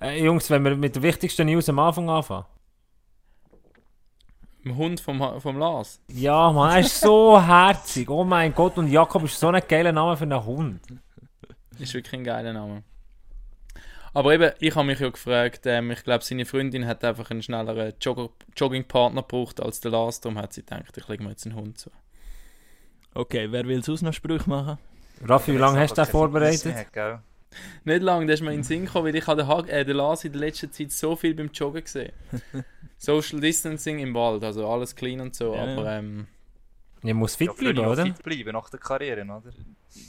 Äh, Jungs, wenn wir mit der wichtigsten News am Anfang anfangen. Im Hund vom, vom Lars. Ja, Mann, er ist so herzig. Oh mein Gott, und Jakob ist so ein geiler Name für einen Hund. Ist wirklich ein geiler Name. Aber eben, ich habe mich ja gefragt, ähm, ich glaube, seine Freundin hat einfach einen schnelleren Jogger Joggingpartner gebraucht als der Lars, darum hat sie gedacht, ich lege mir jetzt einen Hund zu. Okay, wer will sonst noch Sprüche machen? Raffi, wie lange hast du den vorbereitet? Mehr, gell? Nicht lange, da ist mir in den Sinn gekommen, weil ich habe den, Hag- äh, den Lars in der letzten Zeit so viel beim Joggen gesehen. Social Distancing im Wald, also alles clean und so, Ja, aber ja. ähm, Ich muss fit Ja, bleiben, oder? fit bleiben nach der Karriere, oder?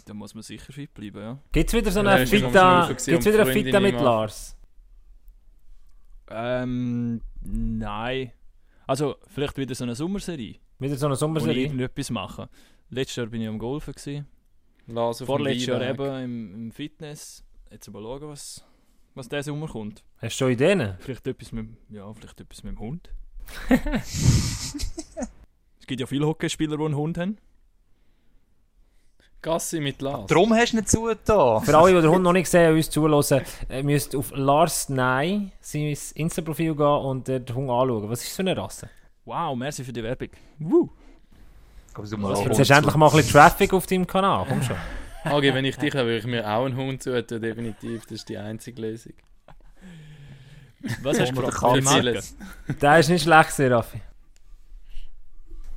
Da muss man sicher fit bleiben, ja. Gibt es wieder so Ja, eine immer Fita, gibt's wieder eine Fita mit. Lars? Ähm, nein. Also, vielleicht wieder so eine Sommerserie. Wieder so eine Wo ich Sommerserie? irgendetwas machen. Letztes Jahr bin ich am Golfen. Gewesen. Dem Vorletztes Jahr eben im, im Fitness. Jetzt mal schauen, was, was diesen Sommer kommt. Hast du schon Ideen? Vielleicht etwas mit, dem- ja, vielleicht etwas mit dem Hund. es gibt ja viele Hockeyspieler, die einen Hund haben. Gassi mit Lars. Darum hast du nicht zugetan. Für alle, die den Hund noch nicht gesehen und uns zuhören, äh, müsst auf Lars Nei, sein Insta-Profil gehen und den Hund anschauen. Was ist das für eine Rasse? Wow, merci für die Werbung. Woo. Du mal Jetzt hast du endlich mal ein bisschen Traffic auf deinem Kanal. Komm schon. Okay, wenn ich dich habe, würde ich mir auch einen Hund zutun, definitiv. Das ist die einzige Lösung. Was hast du gefragt? Der ist nicht schlecht, Raffi.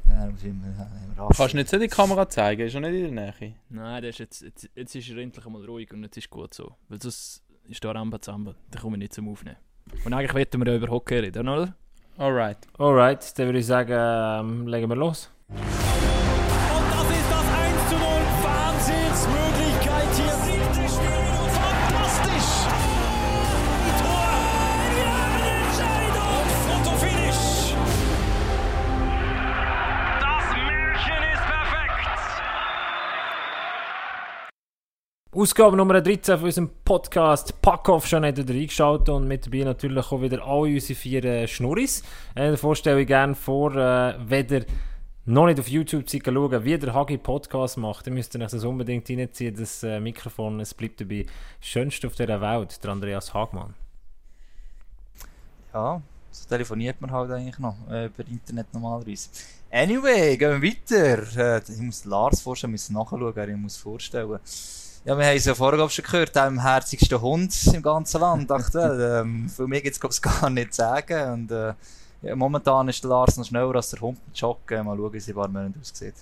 Ja, muss ich immer- immer raffen. Kannst du nicht so die Kamera zeigen? Ist er nicht in der Nähe? Nein, der ist jetzt, jetzt, jetzt ist er endlich einmal ruhig und jetzt ist gut so. Weil sonst ist da Rambazamba, da komme ich nicht zum Aufnehmen. Und eigentlich wollten wir ja über Hockey reden, oder? Alright. Alright, dann würde ich sagen, ähm, legen wir los. Ausgabe Nummer 13 von unserem Podcast Packoff schon hat wieder eingeschaltet und mit dabei natürlich auch wieder alle unsere vier äh, Schnurris. Äh, davor stelle ich gerne vor, äh, wenn noch nicht auf YouTube seid, schauen, wie der Hagi Podcast macht, dann müsst ihr euch das unbedingt reinziehen, das äh, Mikrofon, es bleibt dabei. Schönste auf dieser Welt, der Andreas Hagmann. Ja, so telefoniert man halt eigentlich noch äh, über Internet normalerweise. Anyway, gehen wir weiter. Äh, ich muss Lars vorstellen, müssen nachschauen, wer ich muss vorstellen. Ja, wir haben es ja vorher schon gehört, dem herzigsten Hund im ganzen Land. Dachte, ähm, für mich gibt es gar nicht zu sagen. Und, äh, ja, momentan ist der Lars noch schneller als der Hund mit Joggen. Mal schauen, wie sie ein paar Monate aussieht.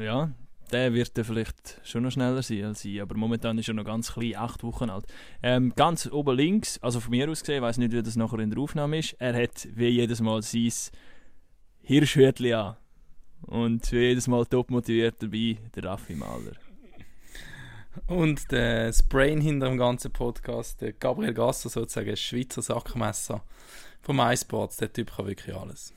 Ja, der wird dann vielleicht schon noch schneller sein als ich, aber momentan ist er noch ganz klein, acht Wochen alt. Ähm, ganz oben links, also von mir aus gesehen, ich weiß nicht, wie das nachher in der Aufnahme ist, er hat wie jedes Mal sein Hirschhütli an. Und wie jedes Mal top motiviert dabei, der Raffi Mahler. Und der das Brain hinter dem ganzen Podcast, der Gabriel Gasser sozusagen, ein Schweizer Sackmesser vom iSports. Der Typ kann wirklich alles.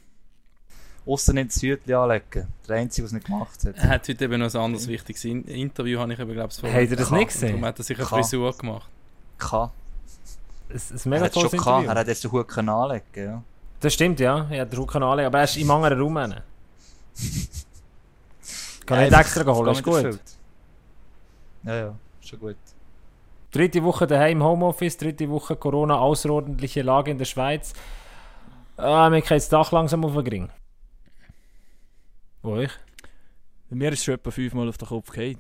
Ausser nicht das Hütchen anlegen. Der Einzige, es nicht gemacht hat. Er hat heute eben noch ein anderes wichtiges In Interview, habe ich eben, glaube ich, Habt ihr das nicht Darum gesehen? hat er sich eine Kann. Frisur gemacht. Kann. Es, es Er mega hat es schon gehabt. Er hat jetzt den Hut anlegen ja. Das stimmt, ja. Ja, der Hut kann anlegen, aber er ist im anderen Raum. Kann Ja, nicht extra holen, ist gut. Ja, ja, schon gut. Dritte Woche daheim Homeoffice, dritte Woche Corona, außerordentliche Lage in der Schweiz. Ah, mir geht das Dach langsam auf den Ring. Euch? Bei mir ist es schon etwa fünfmal auf den Kopf gefallen.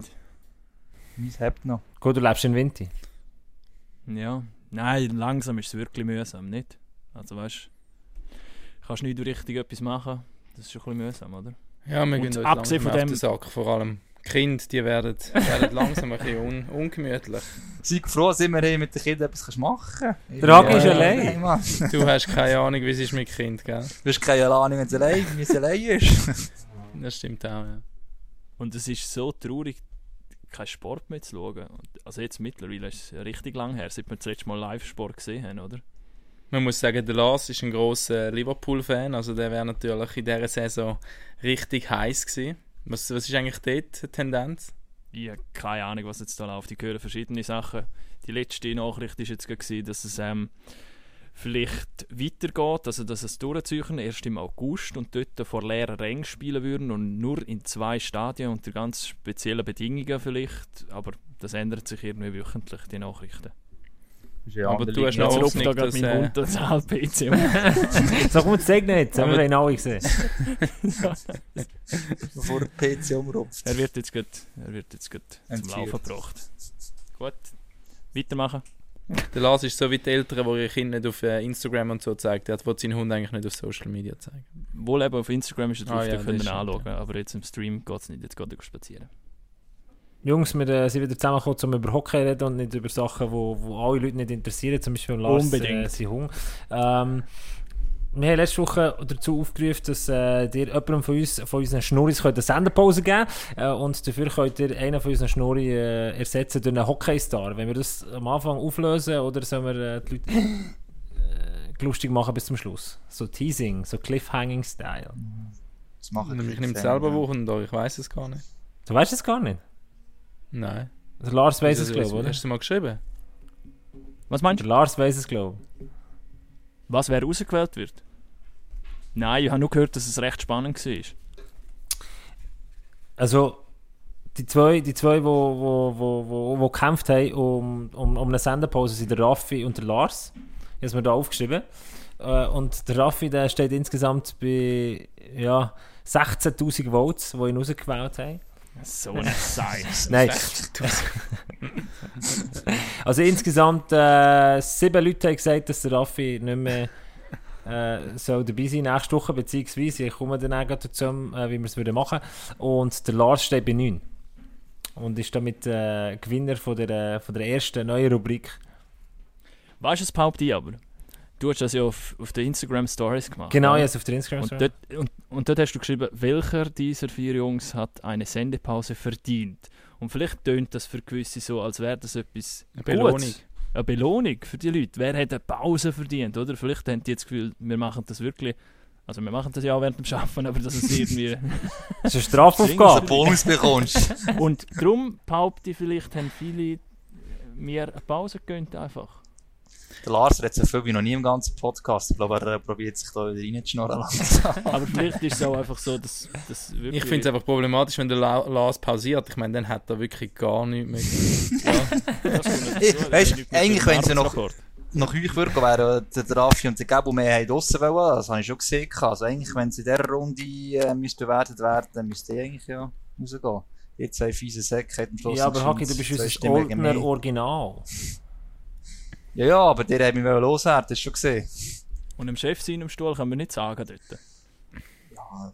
Meins hebt noch. Gut, du lebst in Winter. Ja, nein, langsam ist es wirklich mühsam, nicht? Also weißt du, kannst nicht richtig etwas machen, das ist schon ein bisschen mühsam, oder? Ja, wir Und gehen uns abgesehen von auf dem- den Sack. Vor allem die Kinder, die werden, werden langsam ein bisschen un ungemütlich. Sei froh, dass wir hier mit den Kindern etwas machen kannst. Der Hagi ist allein. Hey. Du hast keine Ahnung, wie es ist mit Kind, gell? Du hast keine Ahnung, wenn es allein, wenn es allein ist. Das stimmt auch, ja. Und es ist so traurig, keinen Sport mehr zu schauen. Also jetzt mittlerweile ist es richtig lang her, seit wir das letzte Mal Live-Sport gesehen haben, oder? Man muss sagen, der Lars ist ein grosser Liverpool-Fan, also der wäre natürlich in dieser Saison richtig heiß gewesen. Was, was ist eigentlich dort die Tendenz? Ich habe keine Ahnung, was jetzt da läuft. Ich höre verschiedene Sachen. Die letzte Nachricht war jetzt gewesen, dass es ähm, vielleicht weitergeht, also dass es durchziehen erst im August und dort vor leeren Rängen spielen würden und nur in zwei Stadien unter ganz speziellen Bedingungen vielleicht. Aber das ändert sich irgendwie wöchentlich, die Nachrichten. Ja Aber du hast noch Jetzt ruft Hoffnung, da gerade dass, mein äh, Hund das PC. So komm, zeig nicht, das haben wir ihn alle gesehen. bevor der PC umrupft. Er wird jetzt gut, er wird jetzt gut zum. Laufen gebracht. Gut, weitermachen. Der Lars ist so wie die Eltern, die ihre Kinder nicht auf äh, Instagram und so zeigen. Der will seinen Hund eigentlich nicht auf Social Media zeigen. Wohl eben auf Instagram ist er drauf, Ah, ja, da können wir anschauen, aber jetzt im Stream geht es nicht, jetzt geht er spazieren. Jungs, wir äh, sind wieder zusammengekommen, um über Hockey zu reden und nicht über Sachen, die wo, wo alle Leute nicht interessieren, zum Beispiel Lars Unbedingt. äh, sein Hund. Ähm, wir haben letzte Woche dazu aufgerufen, dass äh, ihr jemandem von uns, von unseren Schnurris könnt eine Senderpause geben äh, und dafür könnt ihr einen von unseren Schnurri äh, ersetzen durch einen Hockeystar. Wenn wir das am Anfang auflösen oder sollen wir äh, die Leute äh, lustig machen bis zum Schluss? So Teasing, so Cliffhanging-Style. Das machen Ich die nehme selber ja. Wochen da, ich weiß es gar nicht. Du weißt es gar nicht? Nein. Der Lars weiß es, glaube ich, oder? Hast du mal geschrieben? Was meinst Der du? Lars weiß es, glaube ich. Was, wer rausgewählt wird? Nein, ich habe nur gehört, dass es recht spannend war. Also, die zwei, die zwei wo, wo, wo, wo, wo gekämpft haben um, um, um eine Senderpause, sind der Raffi und der Lars. Ich habe es mir da aufgeschrieben. Äh, und der Raffi, der steht insgesamt bei ja, 16'000 Votes, die ihn rausgewählt haben. So ein Scheiß. Nein. also insgesamt äh, sieben Leute haben gesagt, dass der Raffi nicht mehr äh, soll dabei sein nächste Woche, beziehungsweise ich komme dann auch dazu, äh, wie wir es würden machen. Und der Lars steht bei 9. Und ist damit äh, Gewinner von der, äh, von der ersten neuen Rubrik. Weißt du, es behaupte ich aber. Du hast das ja auf, auf den Instagram Stories gemacht. Genau, jetzt auf der Instagram. Und dort, und, und dort hast du geschrieben, welcher dieser vier Jungs hat eine Sendepause verdient? Und vielleicht tönt das für gewisse so, als wäre das etwas Eine Belohnung. Gutes. Eine Belohnung für die Leute. Wer hat eine Pause verdient, oder? Vielleicht haben die jetzt das Gefühl, wir machen das wirklich... Also wir machen das ja auch während dem Arbeiten, aber dass es irgendwie... Das ist eine Dass du Strafaufgabe. einen Bonus bekommst. und darum behaupte ich, vielleicht haben viele mir eine Pause gegönnt einfach. Der Lars redet so viel wie noch nie im ganzen Podcast. Ich glaube, er probiert sich da wieder reinzuschnorren langsam. Aber vielleicht ist es auch einfach so, dass, dass wirklich... Ich finde es einfach problematisch, wenn der La Lars pausiert. Ich meine, dann hat er wirklich gar nichts mehr. ja. Hey, weisst, eigentlich, wenn sie noch- nach euch würden, wären der Raffi und der Gabo mehr draussen wollen. Das habe ich schon gesehen. Also eigentlich, wenn sie in dieser Runde äh, bewertet werden, dann müsste die eigentlich ja rausgehen. Die zwei fiese Säcke hätten am Schluss Ja, aber Haki, du bist unser mich. Original. Ja, ja, aber der hat mich loswerden, das ist schon gesehen. Und im Chef sein im Stuhl können wir nicht sagen dort. Ja,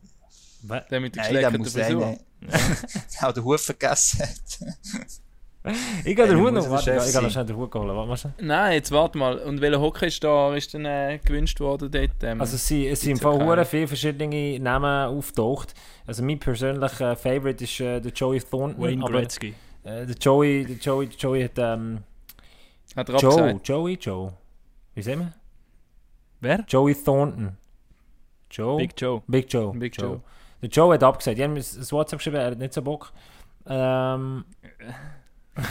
Der mit der nein, der geschleckerten muss Frisur. der auch den Huf vergessen hat. Ich gehe den Hut noch. Warte, ich gehe schnell den Hut holen. Warte mal schnell. Nein, jetzt warte mal. Und welcher Hockeystar ist denn äh, gewünscht worden dort? Ähm, Also es sind, es sind im Gibt's Fall ja hure keine. viele verschiedene Namen auftaucht. Also mein persönlicher Favorite ist äh, der Joey Thornton. Wayne aber, Gretzky. äh, der Joey, der Joey, der Joey hat ähm, hat er Joe, abgesagt. Joey, Joe. Wie sehen wir? Wer? Joey Thornton. Joe? Big Joe. Big Joe. Big Joe. Der Joe hat abgesagt. Die haben mir ein WhatsApp geschrieben, er hat nicht so Bock. Ähm,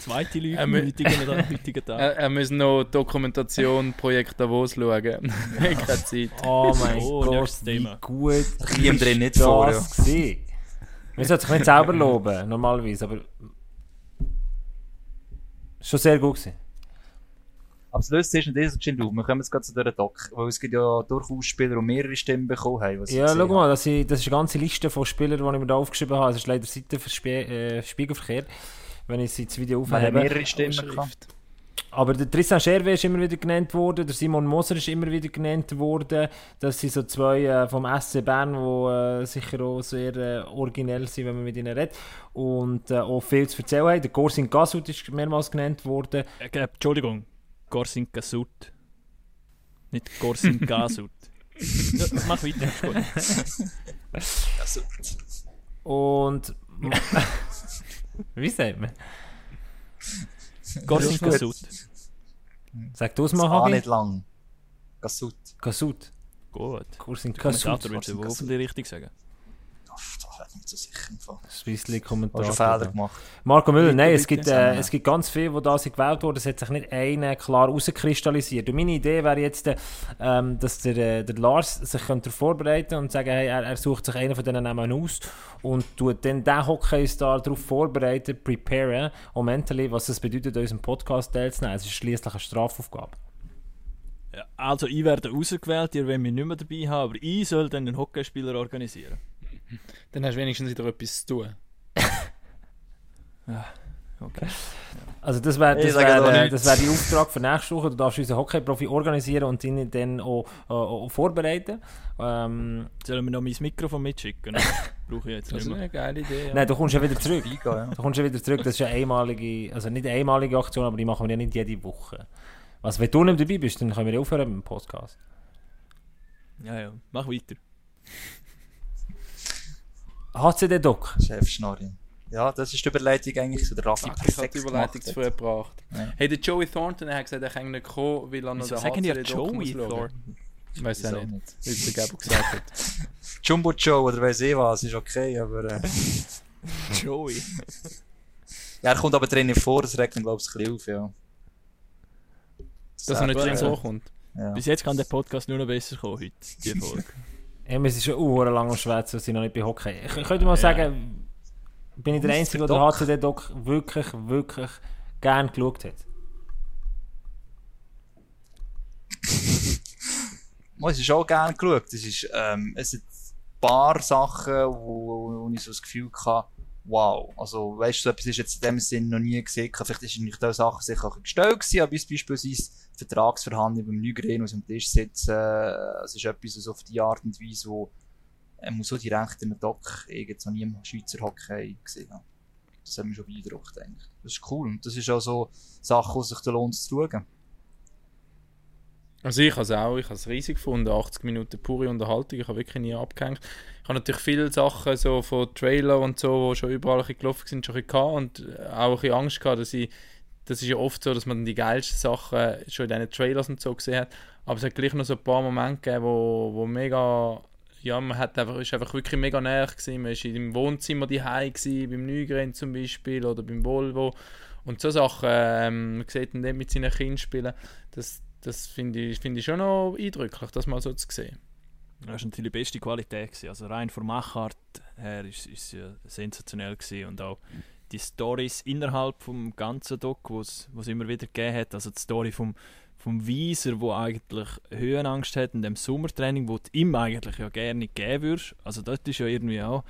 Zweite Ähm, am heutigen, Tag. Er, er muss noch Dokumentation Projekt Davos schauen. Keine Zeit. oh mein Oh, Gott, wie gut ist drin nicht vor, ja. das gewesen? Man sollte sich nicht selber loben, normalerweise, aber schon sehr gut gewesen. Aber das Lustige ist nicht geschehen, wir kommen jetzt gerade zu dieser Doc, weil es gibt ja durchaus Spieler, die mehrere Stimmen bekommen haben. Ja, schau mal, das, ist, eine ganze Liste von Spielern, die ich mir da aufgeschrieben habe. Es ist leider Seite für Spie äh, Spiegelverkehr, wenn ich sie das Video aufhebe. mehrere Stimmen gehabt. Aber der Tristan Scherwe ist immer wieder genannt worden, der Simon Moser ist immer wieder genannt worden. Das sind so zwei äh, vom SC Bern, die äh, sicher auch sehr äh, originell sind, wenn man mit ihnen redet. Und äh, auch viel zu erzählen haben. Der Gorsin Gasut ist mehrmals genannt worden. Äh, äh, Entschuldigung, Gorsin Gasut. Nicht Gorsin Gasut. ja, mach weiter. ist gut. Also, Und. Wie sagt man? Gut. Gasut. Sag du es mal, Hagi. nicht lang. Gasut. Gasut. Gut. Gorsin Der Gasut. Kommentator würde Gorsin wohl Gasut. Sagen. nicht so sicher. Im Fall. Swiss Hast Fehler gemacht. Marco Müller, nein, es gibt, äh, es gibt ganz viele, die da sind gewählt wurden. Es hat sich nicht einer klar herauskristallisiert. Und meine Idee wäre jetzt, äh, ähm, dass der, äh, der Lars sich könnte vorbereiten und sagen, hey, er, er sucht sich einen von diesen Namen aus und tut dann den Hockeystar darauf vorbereiten, preparen und mentally, was es bedeutet, an unserem Podcast teilzunehmen. Es ist schließlich eine Strafaufgabe. Also ich werde rausgewählt, ihr wollt mich nicht mehr dabei haben, aber ich soll dann den Hockeyspieler organisieren. Dann hast du wenigstens wieder etwas zu tun. Okay. Also das wäre Ich das wär, äh, das wär die Auftrag für nächste Woche. Du darfst unseren Hockeyprofi organisieren und ihn dann auch, äh, auch vorbereiten. Ähm, Sollen wir noch mein Mikrofon mitschicken? Brauche ich jetzt Das nicht ist mehr. eine geile Idee. Ja. nein, du kommst ja wieder zurück. Ja. Du kommst ja wieder zurück, das ist eine einmalige, also nicht eine einmalige Aktion, aber die machen wir ja nicht jede Woche. Also wenn du nicht dabei bist, dann können wir ja aufhören mit dem Podcast. Ja, ja, mach weiter. HCD-Doc. Chefschnorri. Ja, das ist die Überleitung eigentlich zu der Raffi Fuck, perfekt die Überleitung zu gebracht. Ja. Hey, der Joey Thornton er hat gesagt, er kann nicht kommen, weil er noch Wieso den sagen die HCD Joey muss schauen. Weiß ja Wieso nicht, wie es der Gabo gesagt hat. Jumbo Joe oder weiss ich was, ist okay, aber... Äh, Joey. ja, er kommt aber drin vor, das regt ihn glaube ich ein bisschen auf, ja. Dass er nicht drin vorkommt. Ja. Bis jetzt kann der Podcast nur noch besser kommen heute, die Folge. Ja, wir sind schon uh, lang am Schwätzen und sind noch nicht bei Hockey. Ich, ich könnte mal sagen, bin ich der. Einzige, der Doc. HCD-Doc wirklich, wirklich gern geschaut hat. Es ist auch gerne geschaut. Es, ist, ähm, es sind ein paar Sachen, wo, wo ich so das Gefühl hatte, wow. Also, weißt du, so etwas ist jetzt in dem Sinn noch nie gesehen. Vielleicht ist nicht diese Sachen sicher auch gestellt gewesen, aber beispielsweise Vertragsverhandlungen beim Nygren aus dem Tisch sitzen, äh, es ist etwas so auf die Art und Weise, wo er muss so direkt in einem Doc irgend nie im Schweizer Hockey gesehen haben. Das hat mich schon beeindruckt eigentlich. Das ist cool. Und das ist auch so Sachen, die sich da lohnt zu schauen. Also ich habe es auch, ich habe es riesig gefunden, 80 Minuten pure Unterhaltung, ich habe wirklich nie abgehängt. Ich habe natürlich viele Sachen so von Trailer und so, die schon überall ein bisschen gelaufen sind, schon ein bisschen gehabt und auch ein bisschen Angst gehabt, dass ich, das ist ja oft so, dass man die geilsten Sachen schon in diesen Trailers und so gesehen hat, aber es hat gleich noch so ein paar Momente gegeben, wo, wo mega, ja, man hat einfach, ist einfach wirklich mega näher gewesen, man ist im Wohnzimmer gewesen, beim Nygren zum Beispiel oder beim Volvo und so Sachen, ähm, man sieht ihn dort mit seinen Kindern spielen, das, das finde ich, finde ich schon noch eindrücklich, das mal so zu sehen. Das war natürlich die beste Qualität. Gewesen. Also rein von Machart her ist es ja sensationell gewesen. und auch die Stories innerhalb vom ganzen Doc, wo es immer wieder gegeben hat. Also die Story vom, vom Weiser, wo eigentlich Höhenangst hat in dem Sommertraining, wo du ihm eigentlich ja gerne geben würdest. Also dort ist ja irgendwie auch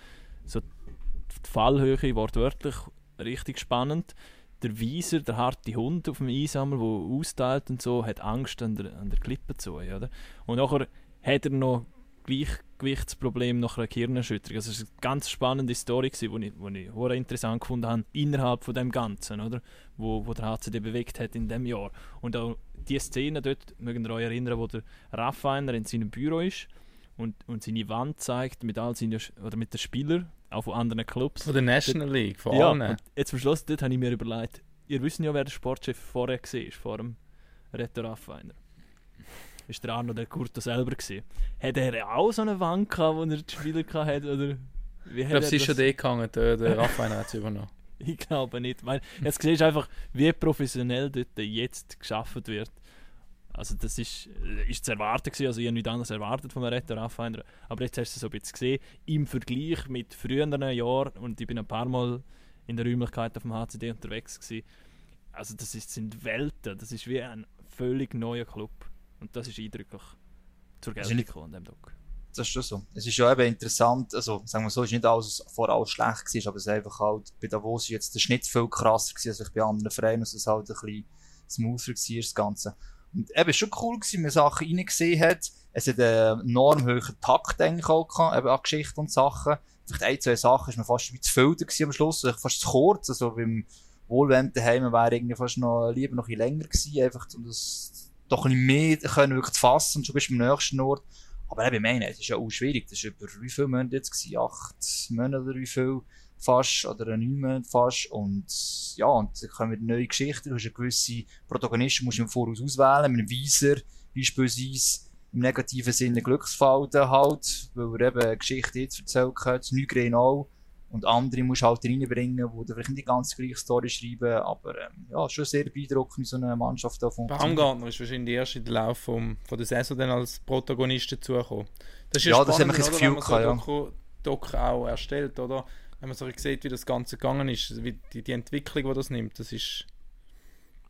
so die Fallhöhe wortwörtlich richtig spannend. Der Weiser, der harte Hund auf dem Einsammer, der austeilt und so, hat Angst an der, an der Klippe zu. Oder? Und nachher hat er noch Gleichgewichtsproblem nach einer Gehirnerschütterung. Also es war eine ganz spannende Story, die ich, wo ich interessant gefunden habe, innerhalb von dem Ganzen, oder? Wo, wo der HCD bewegt hat in dem Jahr. Und auch die Szene dort, mögt ihr euch erinnern, wo der Raffiner in seinem Büro ist und, und seine Wand zeigt mit all seinen, oder mit den Spielern, auch von anderen Clubs. Von der National League, von Ja, allen. jetzt am Schluss, dort habe ich mir überlegt, ihr wisst ja, wer der Sportchef vorher war, vor dem Retter Raffiner. Ist der Arno der Curto selber gewesen. Hat er auch so eine Wand gehabt, wo er die Spieler hatte, oder? Wie ich glaube, sie ist schon dort gegangen, der, der Raphael hat es übernommen. Ich glaube nicht. Weil jetzt siehst du einfach, wie professionell dort jetzt geschaffen wird. Also das ist, ist zu erwarten gewesen, also ich habe nichts anderes erwartet von Retter Raffiner. Aber jetzt hast du es so ein bisschen gesehen, im Vergleich mit früheren Jahren, und ich bin ein paar Mal in der Räumlichkeit auf dem HCD unterwegs gewesen, also das ist, sind Welten, das ist wie ein völlig neuer Club. Und das ist eindrücklich zur Geltung gekommen in dem Doc. Das ist schon so. Es ist ja eben interessant, also sagen wir so, es ist nicht alles vorher alles schlecht gewesen, aber es ist einfach halt, bei Davos ist jetzt der Schnitt viel krasser gewesen, als bei anderen Vereinen, dass es halt ein bisschen smoother war, das Ganze. Und eben, ist schon cool gewesen, wenn man Sachen reingesehen hat. Es hat einen enorm hohen Takt eigentlich auch gehabt, eben an Geschichten und Sachen. Vielleicht ein, zwei Sachen ist man fast wie zu viel gewesen am Schluss, also fast zu kurz, also beim Wohlwend daheim wäre irgendwie fast noch, lieber noch ein bisschen länger gewesen, einfach, um das doch ein bisschen mehr können wirklich fassen schon bist du am nächsten Ort. Aber eben, ich meine, es ist ja auch schwierig. Das ist über wie viele Monate jetzt gewesen? Acht Monate oder wie viel? Fast. Oder neun Monate fast. Und, ja, und dann kommen neue Geschichten. Du hast eine gewisse Protagonisten, musst du im Voraus auswählen. Mit einem Weiser, beispielsweise. im negativen Sinne Glücksfall halt, weil er eben eine Geschichte jetzt erzählt hat, Nygren auch. Und andere musst du halt reinbringen, die vielleicht nicht die ganz gleiche Story schreiben, aber ähm, ja, schon sehr beeindruckend, wie so eine Mannschaft da funktioniert. Baumgartner ist wahrscheinlich erst in der Lauf vom, von der Saison dann als Protagonist dazugekommen. Das ist Ja, das spannend, hat das oder, wenn man Gefühl so Doku, Doku auch erstellt, oder? Wenn man so sieht, wie das Ganze gegangen ist, wie die, die Entwicklung, die das nimmt, das ist...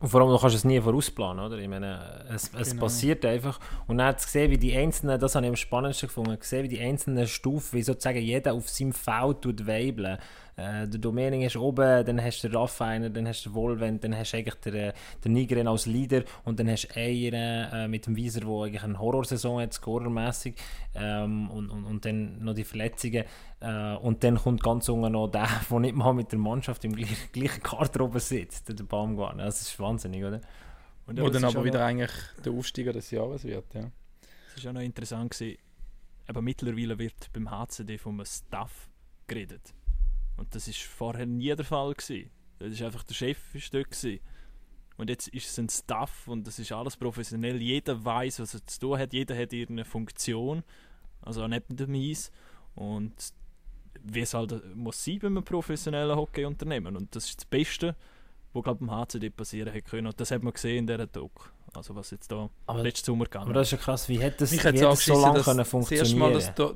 Und vor allem, du kannst es nie vorausplanen, oder? Ich meine, es, es Genau. passiert einfach. Und dann zu sehen, wie die einzelnen, das habe ich am spannendsten gefunden, gesehen, wie die einzelnen Stufen, wie sozusagen jeder auf seinem Feld tut weibeln. Äh, der Domening ist oben, dann hast du den Raffiner, dann hast du den Volvent, dann hast du eigentlich den, äh, den Nigren als Leader und dann hast du einen äh, mit dem Wieser, der eigentlich eine Horrorsaison hat, scorermässig. Ähm, und, und, und dann noch die Verletzungen. Äh, und dann kommt ganz unten noch der, der nicht mal mit der Mannschaft im gleichen, gleichen Garderobe sitzt, der Baumgartner. Das ist wahnsinnig, oder? Und Wo das dann aber wieder eigentlich der Aufsteiger des Jahres wird, ja. Das war auch noch interessant. Gewesen. Aber mittlerweile wird beim HCD vom Staff geredet. Und das ist vorher nie der Fall. Gewesen. Das ist einfach der Chef ist dort. Gewesen. Und jetzt ist es ein Staff und das ist alles professionell. Jeder weiß, was er zu tun hat. Jeder hat irgendeine Funktion. Also auch neben dem Eis. Und wie es halt muss sein bei einem professionellen Hockeyunternehmen. Und das ist das Beste, was glaube beim HCD passieren hätte können. Und das hat man gesehen in dieser Doku. Also was jetzt da Aber- letzten Sommer gegangen Aber das ist ja krass, wie hätte das, wie hat das so lange können funktionieren da,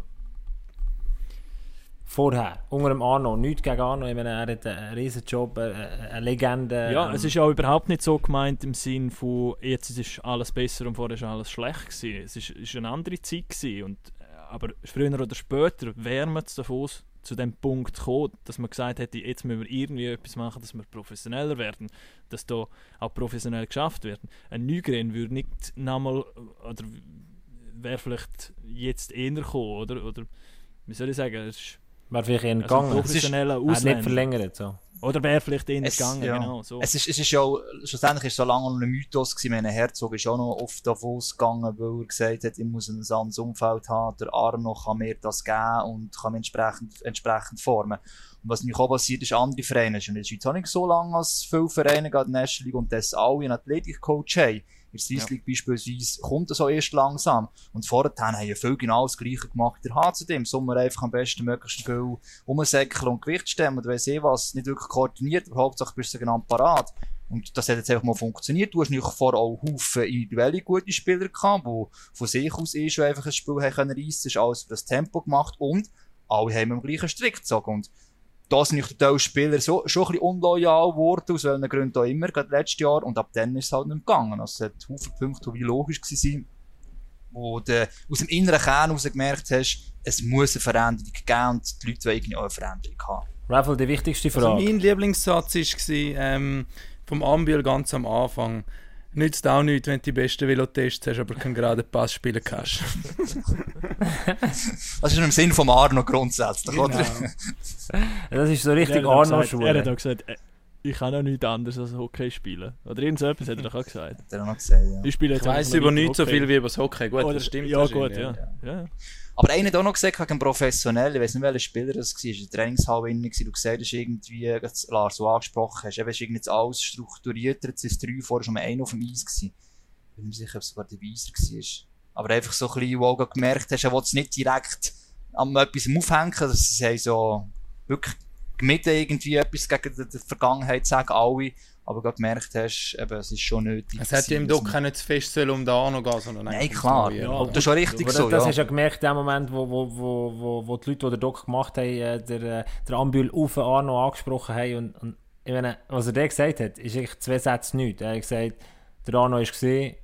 Vorher, unter dem Arno, nichts gegen Arno, ich meine, er hat einen riesen Job, eine, Legende. Ja, ähm, es ist ja auch überhaupt nicht so gemeint im Sinn von jetzt ist alles besser und vorher ist alles schlecht gewesen. Es ist, ist eine andere Zeit gewesen und äh, aber früher oder später wäre man zu davon zu dem Punkt gekommen, dass man gesagt hätte, jetzt müssen wir irgendwie etwas machen, dass wir professioneller werden, dass da auch professionell geschafft werden. Ein Nygren würde nicht nochmal oder wäre vielleicht jetzt eher gekommen, oder? Oder wie soll ich sagen, es ist wäre vielleicht eher also gegangen. professioneller Er hat nicht Ausländer. verlängert, so. Oder wäre vielleicht eher Es- gegangen, ja. genau. So. Es ist, es ist ja schlussendlich ist es so lange noch ein Mythos gewesen. Meine Herzog ist auch noch oft Davos gegangen, weil er gesagt hat, ich muss ein anderes Umfeld haben. Der Arno kann mir das geben und kann mich entsprechend, entsprechend formen. Und was nämlich auch passiert ist, andere Vereine, es ist in der Schweiz auch nicht so lange als viele Vereine, gerade in der National League, und das alle einen Athletikcoach haben. In der Swiss Ja. League beispielsweise kommt das auch erst langsam. Und vorher haben ja viel genau das Gleiche gemacht. Der HCD im Sommer einfach am besten möglichst viel umsäckeln und Gewicht stemmen oder weiss ich was. Nicht wirklich koordiniert, aber Hauptsache bist du genannt parat. Und das hat jetzt einfach mal funktioniert. Du hast natürlich vorher auch Haufen individuelle gute Spieler gehabt, die von sich aus eh schon einfach ein Spiel haben können reissen. Es ist alles für das Tempo gemacht und alle haben im gleichen Strick gezogen. Und da sind natürlich der Teil Spieler so, schon ein bisschen unloyal geworden, aus welchen Gründen auch immer, gerade letztes Jahr. Und ab dann ist es halt nicht gegangen. Also es hat Haufen Punkte, die wie logisch waren, wo du aus dem inneren Kern heraus gemerkt hast, es muss eine Veränderung geben und die Leute wollen irgendwie auch eine Veränderung haben. Raffle, die wichtigste Also Frage. mein Lieblingssatz war ähm, vom Ambiel ganz am Anfang. Nützt auch nichts, wenn du die besten Velotests hast, aber keinen geraden Pass spielen kannst. Das ist im Sinn vom Arno grundsätzlich, oder? das ist so richtig gesagt- Er hat auch gesagt, äh, ich kann auch nichts anderes als Hockey spielen. Oder irgend so etwas hat er doch auch gesagt. Hat er auch noch gesagt, ja. Ich spiele Ich jetzt weiss über nichts so viel wie über das Hockey. Gut, Oder, das stimmt Ja, gut, wahrscheinlich, ja. ja. Aber einer hat auch noch gesagt, wegen professionell, ich weiß nicht, welcher Spieler das war, in der Trainingshalle innen du gesagt hast. Irgendwie, Lars, so angesprochen hast, eben ist irgendwie jetzt alles strukturierter, jetzt ist drei, vorher schon mal einer auf dem Eis gewesen. Ich bin mir sicher, ob es sogar der Weiser war. Aber einfach so ein bisschen, wo du gemerkt hast, er will es nicht direkt an etwas aufhängen, dass sie so wirklich gemieden irgendwie etwas gegen die Vergangenheit sagen, alle, aber du gemerkt hast, eben, es ist schon nötig. Es hätte ja im Dock auch nicht zu fest sollen um den Arno gehen, sondern Nein, klar. Ja. Das ist schon richtig Aber so, das ja. hast du ja gemerkt, in dem Moment, wo, wo, wo, wo, wo die Leute, die den Doc gemacht haben, der, der Ambül auf Arno angesprochen haben. Und, und ich meine, was er da gesagt hat, ist eigentlich zwei Sätze nichts. Er hat gesagt, der Arno ist gesehen,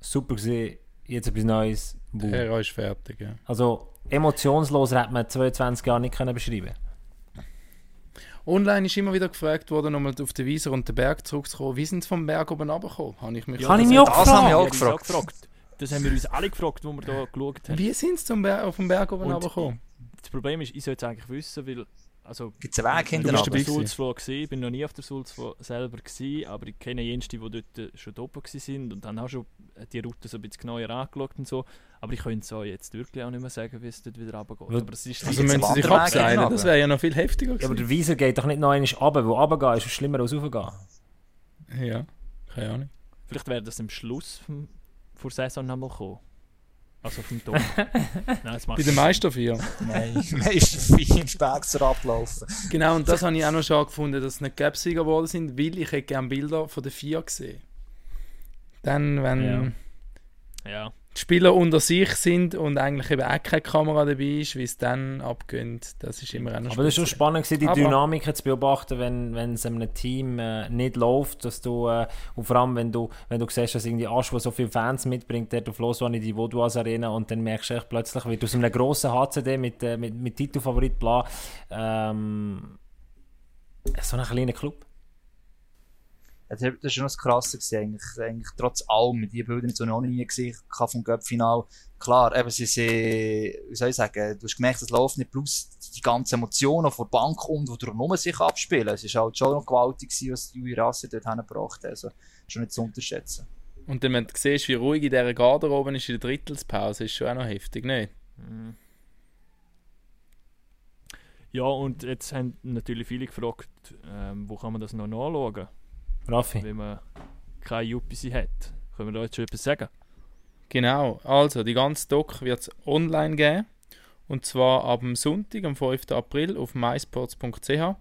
super gesehen, jetzt etwas Neues. Boom. Der ist fertig, ja. Also emotionsloser hätte man 22 Jahre nicht können beschreiben Online ist immer wieder gefragt worden, nochmal auf den Wieser und den Berg zurückzukommen. Wie sind sie vom Berg oben runtergekommen? Habe ich mich Kann ich das mich auch Das haben wir Ja, auch das haben wir gefragt. Das haben wir uns alle gefragt, wo wir da geschaut haben. Wie sind sie zum Berg, auf dem Berg oben runtergekommen? Das Problem ist, ich sollte es eigentlich wissen, weil also, Gibt es einen Weg Du hinten bist dabei auf der gewesen? Sulzfloh gesehen, ich bin noch nie auf der Sulzfloh selber gewesen, aber ich kenne jenste, die dort äh, schon oben gewesen sind und dann auch schon äh, die Route so ein bisschen genauer angeschaut und so. Aber ich könnte so jetzt wirklich auch nicht mehr sagen, wie es dort wieder runtergeht. Aber es ist Also müssen sie sich abseilen, das wäre ja noch viel heftiger Ja, aber gewesen. der Wieser geht doch nicht noch einmal runter, weil runtergehen ist schlimmer als raufgehen. Ja, keine Ahnung. Vielleicht wäre das am Schluss vor der Saison nochmal gekommen. Also auf dem Ton. Nein, Bei den Meister vier. Nein, meistens vier Specs ablaufen. Genau, und das habe ich auch noch schon gefunden, dass es nicht Gap-Sieger geworden sind, weil ich hätte gerne Bilder von den vier gesehen. Dann, wenn Ja. Die Spieler unter sich sind und eigentlich eben auch keine Kamera dabei ist, wie es dann abgeht, das ist immer eine Aber das war schon spannend, gewesen, die Dynamiken zu beobachten, wenn, wenn es einem Team äh, nicht läuft, dass du, äh, und vor allem, wenn du, wenn du siehst, dass irgendwie Asch, der so viele Fans mitbringt, der auf Lausanne in die Vaudoise Arena und dann merkst du echt plötzlich, wird aus einem grossen HCD mit, äh, mit, mit Titelfavorit bla, ähm, so ein kleiner Club. Das ist schon das Krasse gewesen, eigentlich, eigentlich trotz allem, die Bilder nicht so noch nie gesehen habe vom Göppfinal. Klar, eben, sie sind, wie soll ich sagen, du hast gemerkt, es läuft nicht plus die ganzen Emotionen von der Bank und, die drumherum sich abspielen. Es ist halt schon noch gewaltig gewesen, was die Juri Rasse dort hingebracht hat. Also, schon nicht zu unterschätzen. Und dann, wenn du siehst, wie ruhig in dieser Garderobe ist in der Drittelspause, ist schon auch noch heftig, nicht? Ja, und jetzt haben natürlich viele gefragt, ähm, wo kann man das noch nachschauen, Raffi. wenn man keine UPC hat. Können wir da jetzt schon etwas sagen? Genau, also die ganze Doc wird es online geben. Und zwar ab dem Sonntag, am 5. April, auf mysports.ch.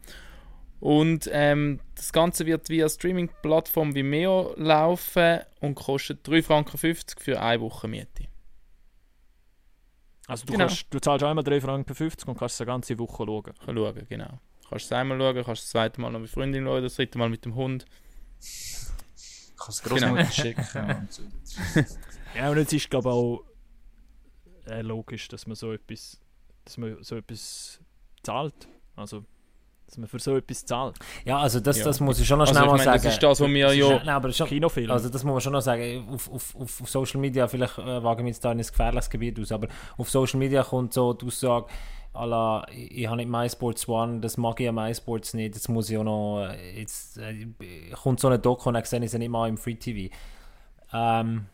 Und ähm, das Ganze wird via Streaming-Plattform Vimeo laufen und kostet 3,50 Franken für eine Woche Miete. Also du, Genau. kannst, du zahlst einmal 3 Franken 50 und kannst es eine ganze Woche schauen. Kann schauen, genau. Kannst es einmal schauen, kannst das zweite Mal noch mit Freundin schauen, das dritte Mal mit dem Hund. Ich kann es Großmutter schicken. Und so. Ja, und jetzt ist glaube ich auch äh, logisch, dass man so etwas, dass man so etwas zahlt. Also, dass man für so etwas zahlt. Ja, also das, Ja. das muss ich schon noch Also schnell ich mal meine, sagen. das ist das, was wir ja... Nein, aber schon, Kinofilm. Also das muss man schon noch sagen, auf, auf, auf, Social Media, vielleicht äh, wagen wir jetzt da in ein gefährliches Gebiet aus, aber auf Social Media kommt so die Aussage, la, ich, ich habe nicht MySports One, das mag ich an MySports nicht, jetzt muss ich auch noch, jetzt äh, kommt so eine Doku und dann sehe ich sie nicht mal im Free TV. Ähm,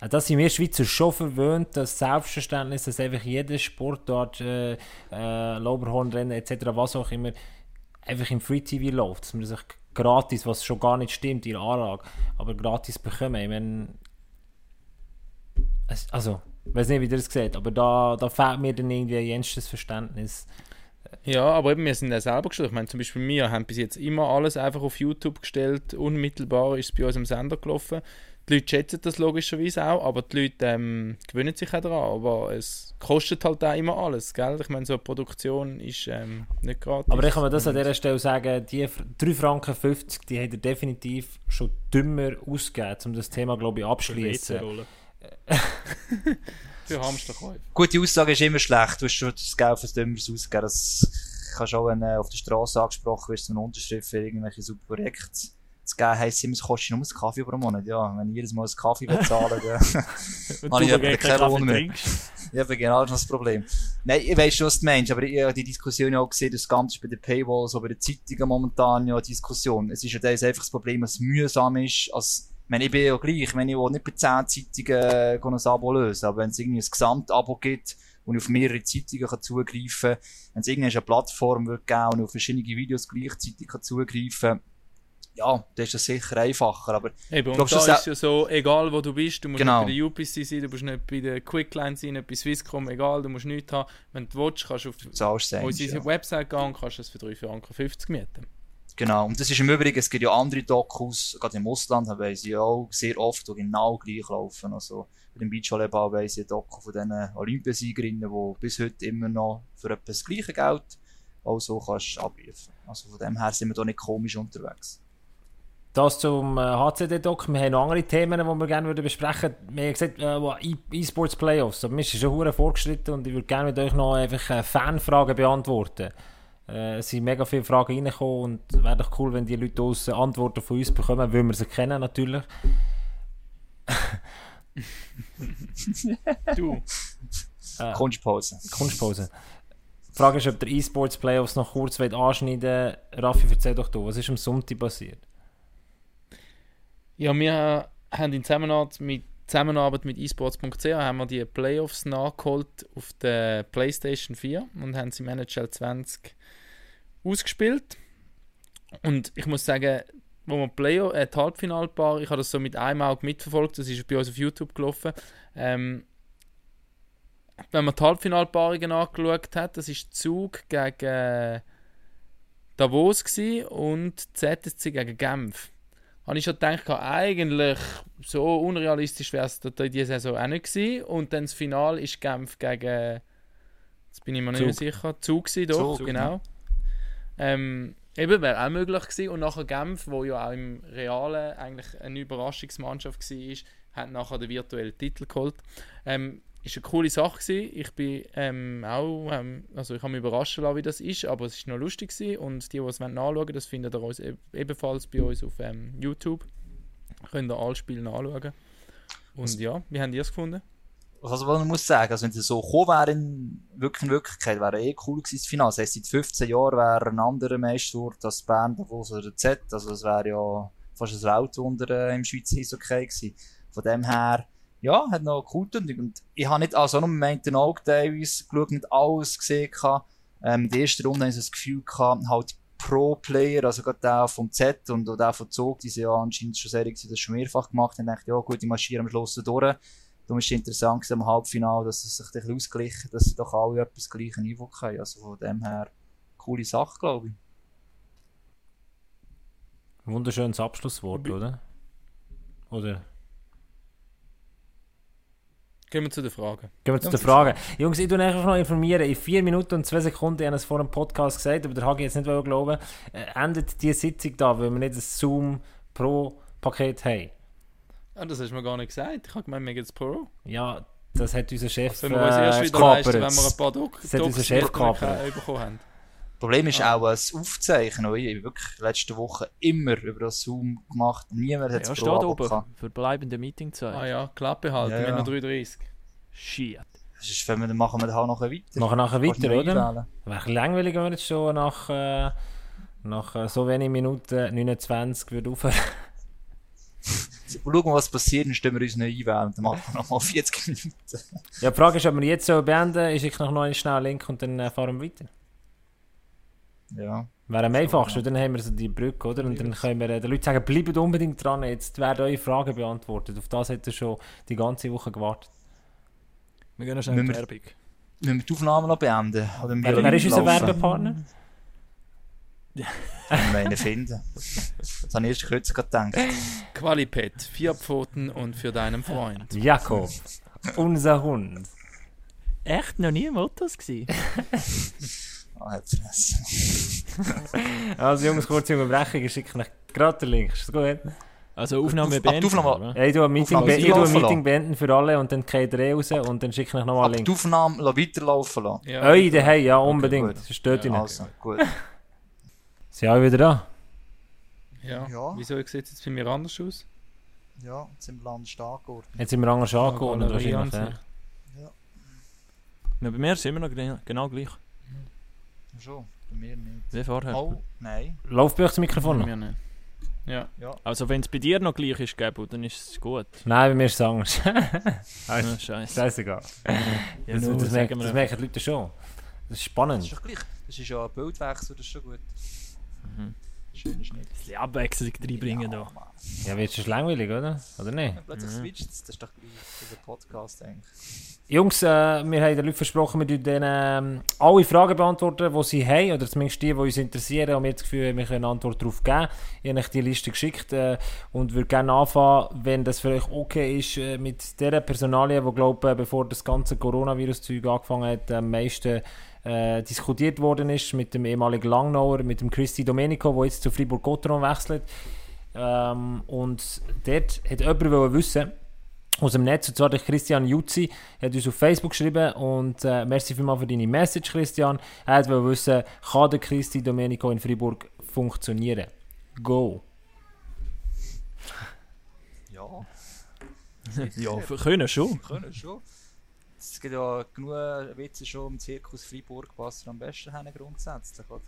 da sind wir Schweizer schon verwöhnt, das Selbstverständnis, dass einfach jede Sportart, äh, äh, Lauberhornrennen etc., was auch immer, einfach im Free TV läuft, dass man sich gratis, was schon gar nicht stimmt, in Anlage, aber gratis bekommen. Ich meine, also, ich weiß nicht, wie ihr das seht, aber da, da fehlt mir dann irgendwie jenstes Verständnis. Ja, aber eben, wir sind ja selber gestellt. Ich meine, zum Beispiel wir haben bis jetzt immer alles einfach auf YouTube gestellt. Unmittelbar ist es bei uns am Sender gelaufen. Die Leute schätzen das logischerweise auch, aber die Leute ähm, gewöhnen sich auch daran. Aber es kostet halt auch immer alles, gell? Ich meine, so eine Produktion ist ähm, nicht gratis. Aber ich kann mir das an dieser Stelle sagen, die F- 3 Franken 50, die hat er definitiv schon dümmer ausgegeben, um das Thema, glaube ich, abschließen. Für Hamsterkäufe. Gute Aussage ist immer schlecht. Du hast schon das Geld fürs Dümmeres ausgegeben. Das kannst auch, wenn äh, auf der Straße angesprochen wirst, eine Unterschrift für irgendwelche super Projekte zu geben, heisst es immer, es kostet nur einen Kaffee pro Monat. Ja, wenn ich jedes Mal einen Kaffee bezahlen dann Habe ich eben keinen Lohn mehr. Ja, aber genau das ist das Problem. Nein, ich weiss schon, was du meinst, aber ich habe die Diskussion ja auch gesehen, das Ganze bei den Paywalls, so bei den Zeitungen momentan ja Diskussion. Es ist ja das einfach das Problem, dass es mühsam ist, als, meine, ich bin ja gleich, wenn ich will nicht bei 10 Zeitungen äh, ein Abo lösen, aber wenn es irgendwie ein Gesamtabo gibt, und ich auf mehrere Zeitungen kann zugreifen kann, wenn es irgendeine Plattform wird geben und auf verschiedene Videos gleichzeitig kann zugreifen kann, ja, dann ist das sicher einfacher, aber Eben, und Glaubst du, da ist ja so, egal wo du bist, du musst Genau. nicht bei der UPC sein, du musst nicht bei der Quickline sein, nicht bei Swisscom, egal, du musst nichts haben. Wenn du willst, kannst du auf unsere ja. Website gehen und kannst es für 3,50 Franken mieten. Genau. Und das ist im Übrigen, es gibt ja andere Dokus, gerade im Ausland haben sie ja auch sehr oft die genau gleich laufen. Also, bei dem Beachvolleyball haben sie ein Doku von diesen Olympiasiegerinnen, die bis heute immer noch für etwa das gleiche Geld auch so kannst abrufen. Also von dem her sind wir da nicht komisch unterwegs. Das zum äh, HCD-Doc. Wir haben noch andere Themen, die wir gerne besprechen würden. Wir haben gesagt, äh, E- E-Sports Playoffs. Aber wir sind schon vorgeschritten und ich würde gerne mit euch noch einfach äh, Fanfragen beantworten. Äh, es sind mega viele Fragen reingekommen und es wäre doch cool, wenn die Leute aus Antworten von uns bekommen, weil wir sie kennen natürlich. Du, Äh, Kunstpause. Kunstpause. Die Frage ist, ob der E-Sports Playoffs noch kurz anschneiden Raffi, erzähl doch du, was ist am Sonntag passiert? ja, wir haben in Zusammenarbeit mit, Zusammenarbeit mit esports.ch haben wir die Playoffs nachgeholt auf der Playstation 4 und haben sie im NHL 20 ausgespielt. Und ich muss sagen, wo wir Playoff, äh, die Halbfinalpaar, ich habe das so mit einem Auge mitverfolgt, das ist bei uns auf YouTube gelaufen. Ähm, wenn man die Halbfinalpaarungen angeschaut hat, das ist Zug gegen äh, Davos und ZSC gegen Genf. Habe ich schon gedacht, eigentlich so unrealistisch wäre es in dieser Saison auch nicht gewesen. Und dann das Finale ist Genf gegen, jetzt bin ich mir nicht mehr sicher, Zug gewesen, doch, Zug, genau. Ähm, eben, wäre auch möglich gewesen. Und nachher Genf, wo ja auch im Realen eigentlich eine Überraschungsmannschaft war, hat nachher den virtuellen Titel geholt. Ähm, ist eine coole Sache gewesen. Ich bin ähm, auch, ähm, also ich habe mich überraschen lassen, wie das ist, aber es ist noch lustig gewesen. und die, die es wollen nachschauen, das findet ihr uns e ebenfalls bei uns auf ähm, YouTube. Könnt ihr alle Spiele nachschauen. Und ja, wie habt ihr es gefunden? Was man muss sagen, also wenn es so gekommen wäre, in, wirklich in Wirklichkeit, wäre eh cool gewesen, das Finale. Das heisst, seit 15 Jahren wäre ein anderer Meister geworden als Bern, Davos oder Z. Also es wäre ja fast ein Weltwunder äh, im Schweizer Eishockey gewesen. Von dem her, ja, hat noch getan. Und ich habe nicht, also nur mit den Augen teilweise geschaut, nicht alles gesehen gehabt. Ähm, die erste Runde habe ich das Gefühl gehabt, halt Pro-Player, also gerade der vom Z und auch der von Zug, die sind ja anscheinend schon sehr, das schon mehrfach gemacht haben, dachte, ja gut, die marschieren am Schluss durch. Darum ist es interessant im Halbfinale, dass es sich ein bisschen ausgeglichen dass sie doch alle etwas das gleiche Niveau haben. Also von dem her, coole Sache, glaube ich. Wunderschönes Abschlusswort, Bi- oder? Oder? Gehen wir zu den Fragen. Gehen wir zu den Fragen. Jungs, ich tue einfach noch informieren. In 4 Minuten und 2 Sekunden, ich habe es vor dem Podcast gesagt, aber der Hagi jetzt nicht glauben, äh, endet die Sitzung da, weil wir nicht das Zoom Pro Paket haben. Ah, das hast du mir gar nicht gesagt. Ich habe gemeint, wir gehen jetzt Pro. Ja, das hat unser Chef Wenn wir uns erst äh, wieder leisten, wenn wir ein paar Doc Das hat unser Chef Docs gekapert. bekommen haben. Problem ist Ah. auch das Aufzeichnen. Ich habe wirklich letzte Woche immer über das Zoom gemacht. Niemand hat Ja, es steht oben. Verbleibende Meetingzeit. Ah ja, Klappe halten, Ja, wir haben ja. noch 3,30. Shit. Das ist, wenn wir, dann machen wir dann halt nachher weiter. Machen nachher Kannst weiter, oder? Wäre langweilig, wenn wir jetzt schon nach, äh, nach äh, so wenigen Minuten 29 würde aufhören. Schauen wir, was passiert, dann stellen wir uns noch einwählen. und Dann machen wir nochmal 40 Minuten. Ja, die Frage ist, ob wir jetzt so beenden. Ich schicke noch einen schnellen Link und dann äh, fahren wir weiter. Ja. Wäre am einfachsten, dann haben wir so die Brücke, oder? Und dann können wir äh, den Leuten sagen, bleibt unbedingt dran, jetzt werden eure Fragen beantwortet. Auf das hat er schon die ganze Woche gewartet. Wir gehen noch schnell in die Werbung. Müssen wir die Aufnahme noch beenden? Oder Wer, wer ist unser laufen? Werbepartner? Wir einen finden. Das habe ich erst kürzlich gerade gedacht. Qualipet, vier Pfoten und für deinen Freund. Jakob, unser Hund. Echt? Noch nie Mottos gewesen? Ah, Fresse. Also Jungs, kurze Unterbrechung, ich schicke euch gerade den Link. Ist das gut? Also Aufnahme Auf- beenden. Aufnahme-? Ja, ich tue ein Meeting, Aufnahme be ich tue ein Meeting beenden für alle und dann geht er eh raus und dann schicke ich euch nochmal einen Link. die Aufnahme weiterlaufen lassen. Ja, Euch daheim, ja, unbedingt. gut. Das stört ihn nicht. Also, gut. Sind alle wieder da? ja. Ja. Wieso sieht es jetzt bei mir anders aus? Ja, jetzt sind wir Land stark geworden. Jetzt sind wir anders angekommen. Galerie an wahrscheinlich. Ja. Ja, bei mir ist es immer noch gena- genau gleich. Schon, bei mir nicht. Wie vorher. Oh, nein. Läuft bei euch das Mikrofon noch? Bei mir nicht. Ja. Ja. Also wenn es bei dir noch gleich ist, Gabo, dann ist es gut. Nein, bei mir ist es anders. Ah, also, Scheiße. Scheißegal. Ja, Das, nur, das, merken, wir das merken die Leute schon. Das ist Das ist spannend. doch gleich. Das ist ja ein Bildwechsel, das ist schon gut. Mhm. Schöner Schnitt. Ein bisschen Abwechslung reinbringen ja, da. Mann. Ja, wird es langweilig, oder? Oder nicht? Ja, Plötzlich Mhm. switcht es, das ist doch gleich über Podcast eigentlich. Jungs, äh, wir haben den Leuten versprochen, wir würden ähm, alle Fragen beantworten, die sie haben, oder zumindest die, die uns interessieren, und wir haben das Gefühl, wir können eine Antwort darauf geben. Ich habe euch die Liste geschickt äh, und würde gerne anfangen, wenn das für euch okay ist, äh, mit der Personalie, die, glaube bevor das ganze Coronavirus-Zeug angefangen hat, am meisten äh, diskutiert worden ist, mit dem ehemaligen Langnauer, mit dem Christi Domenico, der jetzt zu Fribourg-Gotteron wechselt. Ähm, und dort hat jemand wissen, aus dem Netz, und zwar der Christian Jutzi, hat uns auf Facebook geschrieben und äh, merci vielmals für deine Message, Christian. Er wollte wissen, kann der Christi Domenico in Fribourg funktionieren? Go! Ja, Ja, können schon. können schon. Es gibt ja genug Witze schon im Zirkus Freiburg, passt am besten hin grundsätzlich. Oder?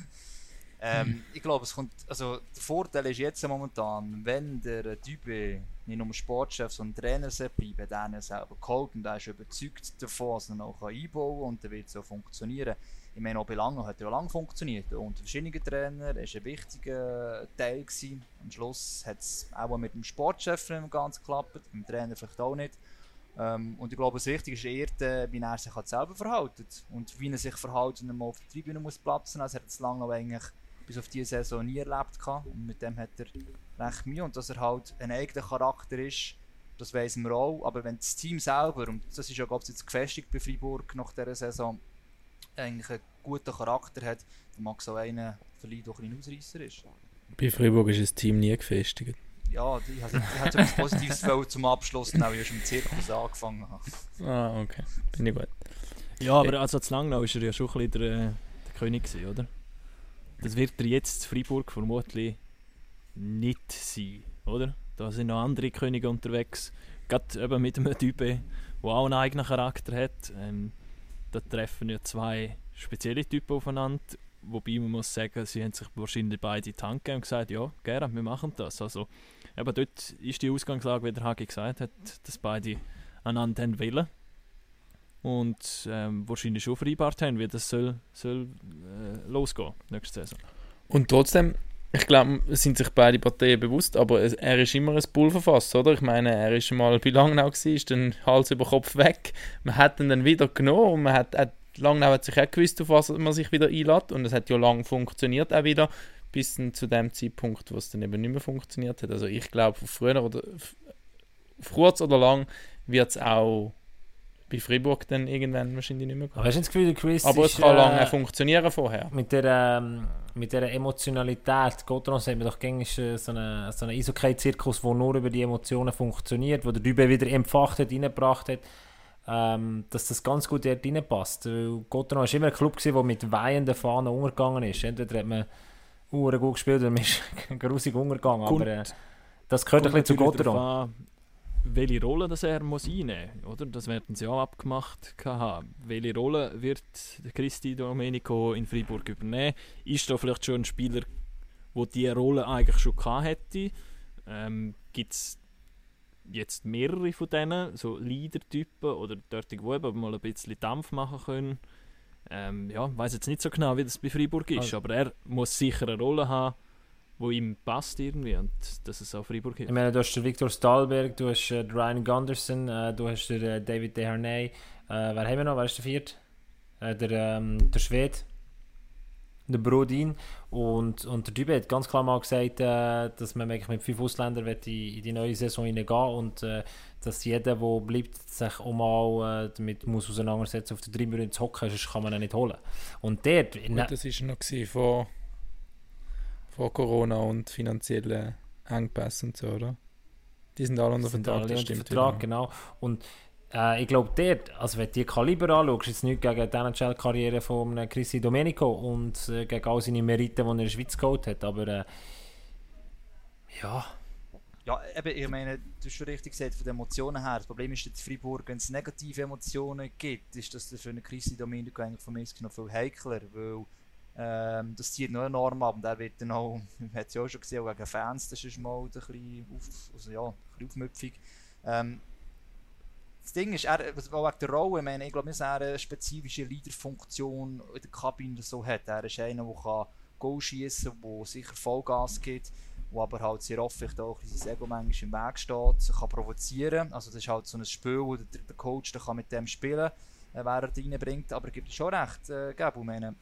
ähm, ich glaube, es kommt, also der Vorteil ist jetzt momentan, wenn der Typ nicht nur Sportchef, sondern Trainer bleiben, dann er selber geholt und er ist überzeugt davon, dass er noch einbauen kann und dann wird es so funktionieren. Ich meine, auch bei Lange hat er ja lange funktioniert. Und verschiedene Trainer, er war ein wichtiger Teil. Gewesen. Am Schluss hat es auch mit dem Sportchef nicht ganz geklappt, mit dem Trainer vielleicht auch nicht. Ähm, und ich glaube, das Wichtige ist eher, äh, wie er sich halt selber verhält. Und wie er sich verhält, wenn er mal auf der Tribüne muss platzen muss. Also er hat es lange eigentlich bis auf diese Saison nie erlebt. Gehabt. Und mit dem hat er recht Mühe. Und dass er halt ein eigener Charakter ist, das weiss wir auch. Aber wenn das Team selber, und das ist ja glaube ich jetzt gefestigt bei Freiburg nach dieser Saison, eigentlich einen guten Charakter hat, dann mag so einer vielleicht doch ein Ausreißer ist. Bei Freiburg ist das Team nie gefestigt. Ja, ich hatte etwas Positives zum Abschluss, auch ich im Zirkus angefangen habe. Ah, okay. Bin ich gut. Ja, aber also zu Langnau war er ja schon ein bisschen der, äh, der König, gewesen, oder? Das wird er jetzt in Freiburg vermutlich nicht sein, oder? Da sind noch andere Könige unterwegs. Gerade eben mit einem Typen, der auch einen eigenen Charakter hat. Ähm, da treffen ja zwei spezielle Typen aufeinander. Wobei man muss sagen, sie haben sich wahrscheinlich beide gegeben und gesagt, ja, gerne, wir machen das. Also, eben dort ist die Ausgangslage, wie der Hagi gesagt hat, dass beide einander wollen. Und ähm, wahrscheinlich schon vereinbart haben, wie das soll, soll äh, losgehen nächste Saison. Und trotzdem, ich glaube, sind sich beide Parteien bewusst, aber er ist immer ein Pulverfass, oder? Ich meine, er ist mal bei Langnau gewesen, ist dann Hals über Kopf weg. Man hat ihn dann wieder genommen und man hat, hat Langnau hat sich auch gewusst, auf was man sich wieder einlädt und es hat ja lang funktioniert auch wieder, bis zu dem Zeitpunkt, wo es dann eben nicht mehr funktioniert hat. Also ich glaube, früher oder auf kurz oder lang wird es auch bei Freiburg dann irgendwann wahrscheinlich nicht mehr Aber gehen. hast du das Gefühl, Chris Aber es kann äh, lange funktionieren vorher. mit der, ähm, mit der Emotionalität, Gotron sagt man doch gängig so ein so ein Eishockey-Zirkus, der nur über die Emotionen funktioniert, wo der Dübe wieder entfacht hat, reingebracht hat, ähm, dass das ganz gut dort reinpasst. Gotron war immer ein Club, gewesen, der mit weihenden Fahnen untergegangen ist. Entweder hat man Uhren gut gespielt oder man ist grusig untergegangen, Kommt- aber äh, das gehört ein bisschen zu an, welche Rolle das er muss einnehmen muss, oder? Das werden sie auch abgemacht haben. Welche Rolle wird der Christi Domenico in Freiburg übernehmen? Ist da vielleicht schon ein Spieler, der diese Rolle eigentlich schon gehabt hätte? Ähm, Gibt es jetzt mehrere von denen, so Leader-Typen oder dort, die eben mal ein bisschen Dampf machen können? Ähm, ja, ich weiß jetzt nicht so genau, wie das bei Freiburg ist, Also- aber er muss sicher eine Rolle haben, wo ihm passt irgendwie und dass es auch Freiburg ist. Ich meine, du hast den Victor Stahlberg, du hast äh, Ryan Gunderson, äh, du hast den äh, David Deharnay. Äh, wer haben wir noch? Wer ist der vierte? Äh, der, ähm, der Schwede. Der Brodin. Und, und der Dübe hat ganz klar mal gesagt, äh, dass man eigentlich mit fünf Ausländern in, in die neue Saison hineingehen und äh, dass jeder, der bleibt, sich auch mal äh, damit muss auseinandersetzen auf der Tribüne zu hocken, sonst kann man ihn nicht holen. Und dort, Gut, das war noch vor, vor Corona und finanziellen Engpässen und so, oder? Die sind alle unter Vertrag, alle unter. Vertrag, genau. Und äh, ich glaube, dort, also wenn du die Kaliber anschaust, jetzt nicht gegen die NHL-Karriere von Chrissy Domenico und äh, gegen all seine Meriten, die er in der Schweiz geholt hat, aber äh, ja, Ja, eben, ich meine, du hast schon richtig gesagt, von den Emotionen her. Das Problem ist jetzt Freiburg, wenn es negative Emotionen gibt, ist das für einen Christi Domenico eigentlich von mir noch viel heikler, weil ähm, das zieht noch enorm ab und er wird dann auch, man hat es ja auch schon gesehen, auch gegen Fans, das ist mal ein bisschen, auf, ja, aufmüpfig. Ähm, das Ding ist, er, wegen der Rolle, ich, meine, ich glaube dass er eine spezifische Leaderfunktion in der Kabine so hat. Er ist einer, der kann Goal schießen kann, der sicher Vollgas gibt, der aber halt sehr oft auch sein Ego manchmal im Weg steht, kann provozieren. Also das ist halt so ein Spiel, wo der, der Coach der kann mit dem spielen äh, wer er reinbringt. Aber gibt es schon recht, äh, Gabu, ich meine,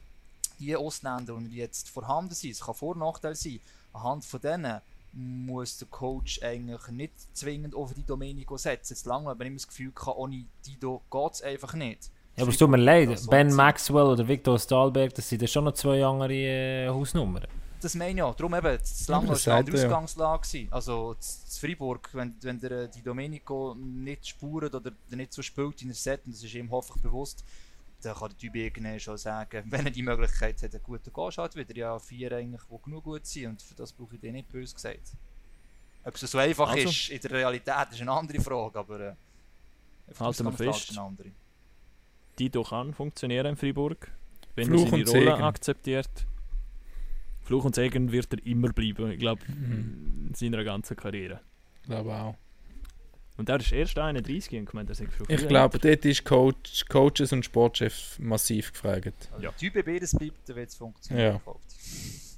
die Ausländer, die jetzt vorhanden sind, es kann Vor- und Nachteil sein, anhand von denen muss der Coach eigentlich nicht zwingend auf die Domenico setzen. Jetzt lange habe ich immer das Gefühl, gehabt, ohne Dido geht es einfach nicht. ja aber es tut mir leid, Ben Maxwell oder Victor Stahlberg, das sind ja schon noch zwei andere äh, Hausnummern. Das meine ich auch. Darum eben, das Ja, Lange das war eine ja. Ausgangslage. gewesen. Also z Freiburg, wenn, wenn der äh, die Domenico nicht spürt oder der nicht so spielt in der Set, und das ist ihm hoffentlich bewusst, dann kann der Typ irgendwann schon sagen, wenn er die Möglichkeit hat, einen guten Gast hat, wieder ja vier eigentlich, die genug gut sind und für das brauche ich den nicht böse gesagt. Ob es so einfach Also. ist in der Realität, ist eine andere Frage, aber äh, Halten wir fest. eine andere. die doch kann funktionieren in Freiburg. Wenn Fluch er seine Rolle Segen. akzeptiert. Fluch und Segen wird er immer bleiben, ich glaube, Mhm. in seiner ganzen Karriere. Ich glaube auch. Und er ist erst 31 und gemeint, er sei schon Ich glaube, dort ist Coach, Coaches und Sportchef massiv gefragt. Also Ja. ja. Typ beides bleibt, dann wird es funktionieren. Ja.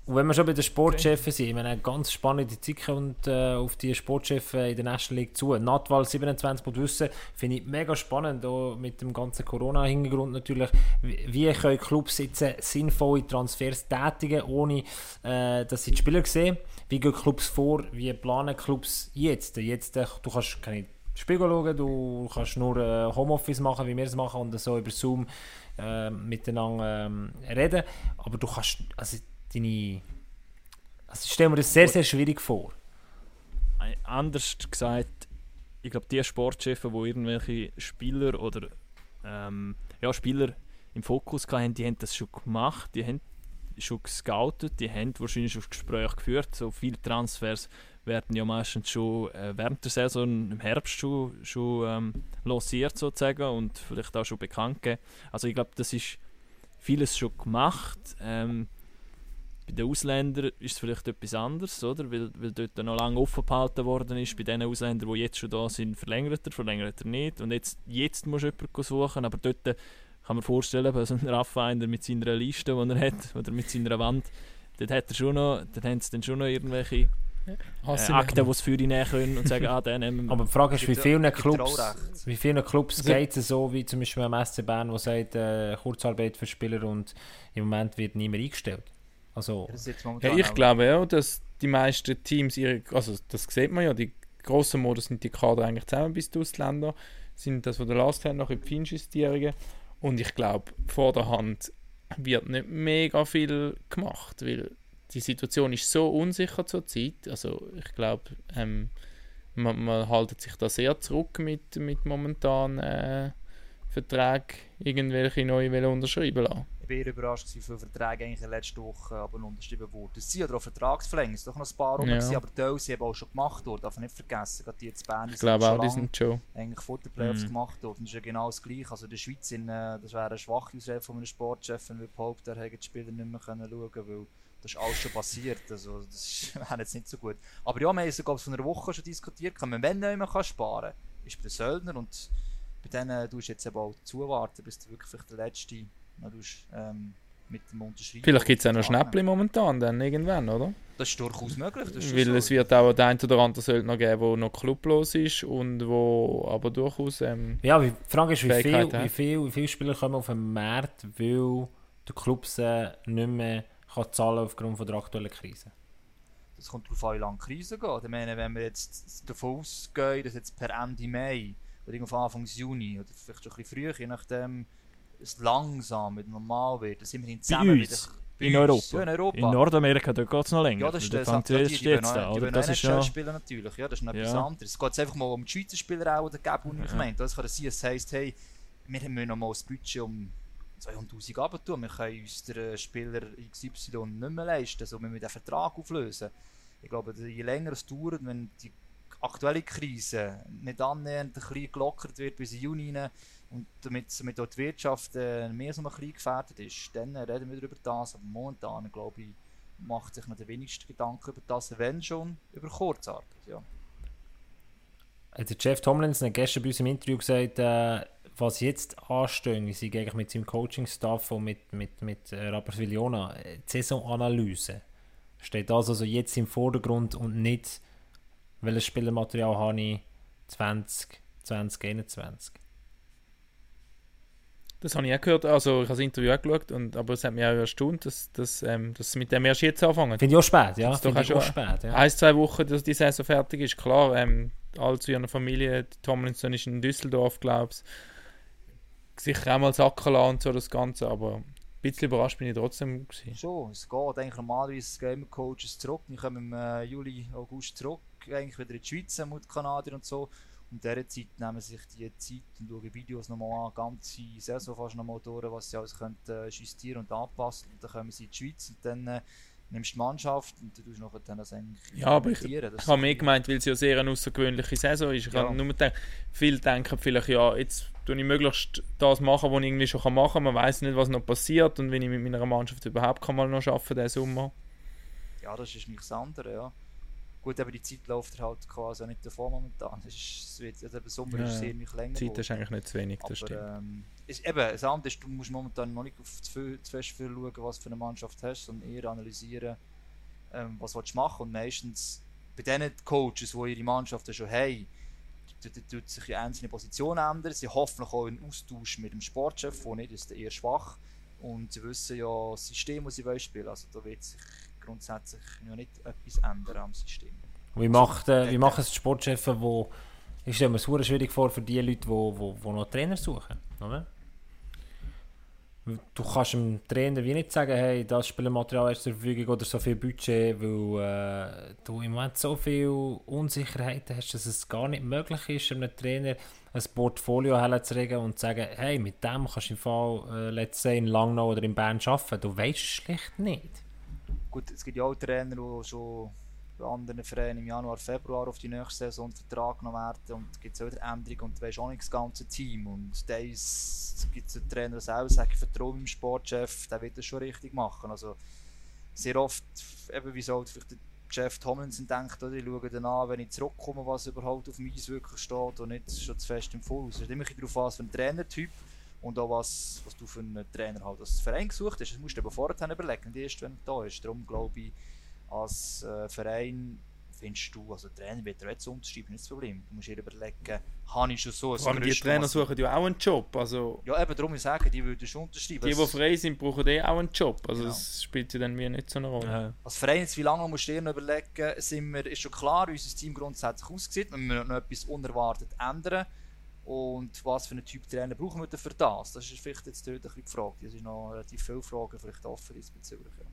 Und wenn wir schon bei den Sportchefen sind, ich meine, eine ganz spannende Zeit kommt äh, auf die Sportchefen in der National League zu. Natwal 27 muss wissen, finde ich mega spannend, auch mit dem ganzen Corona-Hintergrund natürlich. Wie, können Clubs jetzt sinnvolle Transfers tätigen, ohne äh, dass sie die Spieler sehen? Wie gehen Clubs vor? Wie planen Clubs jetzt? Jetzt, äh, du kannst keine Spiegel schauen, du kannst nur äh, Homeoffice machen, wie wir es machen, und so über Zoom äh, miteinander ähm, reden. Aber du kannst, also deine... Also ich stelle das sehr, sehr schwierig vor. Anders gesagt, ich glaube, die Sportchefs, die irgendwelche Spieler oder ähm, ja, Spieler im Fokus hatten, die haben das schon gemacht, die haben schon gescoutet, die haben wahrscheinlich schon Gespräche geführt. So viele Transfers werden ja meistens schon äh, während der Saison im Herbst schon, schon ähm, lanciert sozusagen und vielleicht auch schon bekannt gegeben. Also ich glaube, das ist vieles schon gemacht. Ähm, bei den Ausländern ist es vielleicht etwas anderes, oder? Weil, weil dort noch lange offen gehalten worden ist. Bei den Ausländern, die jetzt schon da sind, verlängert er, verlängert er nicht. Und jetzt, jetzt musst du jemanden suchen, aber dort kann man vorstellen, bei so einem Raffinder mit seiner Liste, die er hat, oder mit seiner Wand, dort, hat er schon noch, dort haben sie dann schon noch irgendwelche äh, Akten, die es für ihn nehmen können und sagen, ah, den nehmen wir. Aber die Frage ist, wie vielen Clubs, wie vielen Clubs Also- geht es so, wie zum Beispiel am SC Bern, wo sagt, äh, Kurzarbeit für Spieler und im Moment wird niemand eingestellt. Also, Ja, ich glaube ja, dass die meisten Teams ihre, also das sieht man ja, die grossen Modus sind die Kader eigentlich zusammen bis die Ausländer, sind das von der Last haben noch in die Feinjustierungen und ich glaube, vor der Hand wird nicht mega viel gemacht, weil die Situation ist so unsicher zurzeit, also ich glaube, ähm, man, man haltet sich da sehr zurück mit, mit momentan äh, Verträgen irgendwelche neue unterschreiben lassen. Eher überrascht, wie viele Verträge eigentlich letzten Woche aber unterschrieben wurden. Es sind ja auch Vertragsverlängerungen, es sind doch noch ein paar rum, Ja. aber Teile sind eben auch schon gemacht worden, darf nicht vergessen. Gerade die jetzt Bern Ich glaube schon auch, die sind schon. eigentlich vor den Playoffs Mhm. gemacht worden. Das ist ja genau das Gleiche. Also in der Schweiz, in, äh, das wäre eine schwache Ausrede von einem Sportchef, wenn wir behaupten, er hätte die Spieler nicht mehr können schauen können, weil das ist alles schon passiert. Also das wäre jetzt nicht so gut. Aber ja, wir haben sogar vor einer Woche schon diskutiert, kann man wenn nicht mehr sparen kann, ist bei den Söldner und bei denen tust du jetzt eben auch zuwarten, bis du wirklich der Letzte noch tust, ähm, mit dem Unterschreiben. Vielleicht gibt es auch noch Schnäppchen momentan, dann irgendwann, oder? Das ist durchaus möglich. Das ist Weil so. es wird auch den einen oder anderen Söldner geben, der noch klublos ist und wo aber durchaus ähm, ja, wie- die Frage ist, wie viel, wie, viel, wie viele Spieler kommen auf den Markt, weil der Club sie nicht mehr kann zahlen aufgrund von der aktuellen Krise. Das kommt darauf an, wie lange die Krise geht. Ich meine, wenn wir jetzt davon ausgehen, dass jetzt per Ende Mai oder Anfang Juni oder vielleicht schon ein bisschen früher, je nachdem, normal wird, dann sind wir in zusammen uns? wieder In. Europa? Ja, in Europa. In Nordamerika dort geht es noch länger. ja, das ist der Sache, es erst jetzt an, oder? Das ist ja... spielen natürlich, ja, das ist noch etwas Ja. anderes. Es geht einfach mal um die Schweizer Spieler auch, oder geben, ich Ja. meine. Das kann sein, es heisst, hey, wir haben noch mal das Budget um 200'000 runter wir können uns den Spieler XY nicht mehr leisten, also wir müssen den Vertrag auflösen. Ich glaube, je länger es dauert, wenn die aktuelle Krise nicht annähernd ein bisschen gelockert wird bis in Juni rein und damit, damit auch die Wirtschaft äh, mehr so ein bisschen gefährdet ist, dann reden wir über das. Aber momentan, glaube ich, macht sich noch der wenigste Gedanken über das, wenn schon, über Kurzarbeit. Ja. Der Jeff Tomlinson hat gestern bei uns im Interview gesagt, äh, was jetzt anstehen, ist eigentlich mit seinem Coaching-Staff und mit, mit, mit äh, Rapperswil-Jona, äh, die Saisonanalyse. Steht das also jetzt im Vordergrund und nicht, welches Spielermaterial habe ich 20, 2021. das habe ich auch gehört, also ich habe das Interview auch geschaut, und, aber es hat mich auch erstaunt, dass, dass, ähm, dass sie mit dem erst jetzt anfangen. Finde ich auch spät, ja. Finde ich auch spät, ja. Ein, zwei Wochen, dass die Saison fertig ist, klar, ähm, alle zu ihrer Familie, die Tomlinson ist in Düsseldorf, glaube ich, sicher auch mal sacken lassen und so das Ganze, aber ein bisschen überrascht bin ich trotzdem gewesen. Schon, es geht eigentlich normalerweise Gamer Coaches zurück. Wir kommen im äh, Juli, August zurück, eigentlich wieder in die Schweiz mit den Kanadiern und so. In dieser Zeit nehmen sie sich die Zeit und schauen Videos nochmal an, ganze Saison fast nochmal durch, was sie alles können, äh, justieren und anpassen. Und dann kommen sie in die Schweiz und dann äh, nimmst du die Mannschaft und du tust nachher dann das eigentlich Ja, aber ich- Ich habe so- gemeint, weil es ja sehr eine außergewöhnliche Saison ist. Ich Ja. habe nur gedacht, viele denken vielleicht, ja, jetzt tue ich möglichst das machen, was ich irgendwie schon machen kann. Man weiß nicht, was noch passiert und wenn ich mit meiner Mannschaft überhaupt kann mal noch arbeiten diesen Sommer. Ja, das ist nicht das andere, ja. Gut, aber die Zeit läuft halt quasi auch nicht davon momentan. Es ist, es wird, also der Sommer Ja, ist sehr nicht länger Die Zeit ist eigentlich nicht zu wenig, das Aber stimmt. ähm, ist, eben, das andere ist, du musst momentan noch nicht auf zu, viel, zu fest viel schauen, was für eine Mannschaft hast, sondern eher analysieren, ähm, was willst du machen? Und meistens bei den Coaches, die ihre Mannschaften schon haben, tut- sich die einzelne Position ändern. Sie hoffen auch einen Austausch mit dem Sportchef, der nicht ist eher schwach. Und sie wissen ja das System, das sie wollen spielen. Also da wird sich grundsätzlich ja nicht etwas ändern am System. Wie, macht, äh, wie machen es die Sportchefs, wo ich stelle mir es schwierig vor für die Leute, die wo, wo, wo noch Trainer suchen, oder? Du kannst dem Trainer wie nicht sagen, hey, das Spielermaterial ist zur Verfügung oder so viel Budget, weil äh, du im Moment so viel Unsicherheiten hast, dass es gar nicht möglich ist, einem Trainer ein Portfolio herzulegen und zu sagen, hey, mit dem kannst du im Fall, äh, let's say, in Langnau oder in Bern arbeiten. Du weißt es schlicht nicht. Gut, es gibt ja auch Trainer, die schon bei anderen Vereinen im Januar, Februar auf die nächste Saison Vertrag genommen werden und es gibt auch wieder Änderungen und du weißt auch nicht das ganze Team und da gibt es einen Trainer, der selber sagt, ich vertraue meinem Sportchef, der wird das schon richtig machen. Also sehr oft, eben wie so vielleicht der Jeff Tomlinson denkt, oder, ich schaue dann an, wenn ich zurückkomme, was überhaupt auf dem Eis wirklich steht und nicht schon zu fest im Voraus. Es kommt immer darauf an, was für ein Trainertyp und auch was, was du für einen Trainer halt als Verein gesucht hast. Das musst du aber vorher überlegen, nicht erst wenn er da ist. Darum glaube ich, als äh, Verein findest du, also Trainer wird dir jetzt unterschreiben, nicht das Problem. Du musst dir überlegen, habe ich schon so ein allem die Trainer suchen ja auch einen Job. Also Ja, eben, darum ich sage, die würden schon unterschreiben. die, die frei sind, brauchen eh auch einen Job. Also Genau. das spielt ja dann mir nicht so eine Rolle. Ja. Als Verein, jetzt, wie lange musst du dir noch überlegen, sind wir, ist schon klar, wie unser Team grundsätzlich aussieht, wenn wir noch etwas unerwartet ändern und was für einen Typ Trainer brauchen wir denn für das? Das ist vielleicht jetzt dort ein bisschen die Frage. Es sind noch relativ viele Fragen vielleicht offen diesbezüglich. Ja.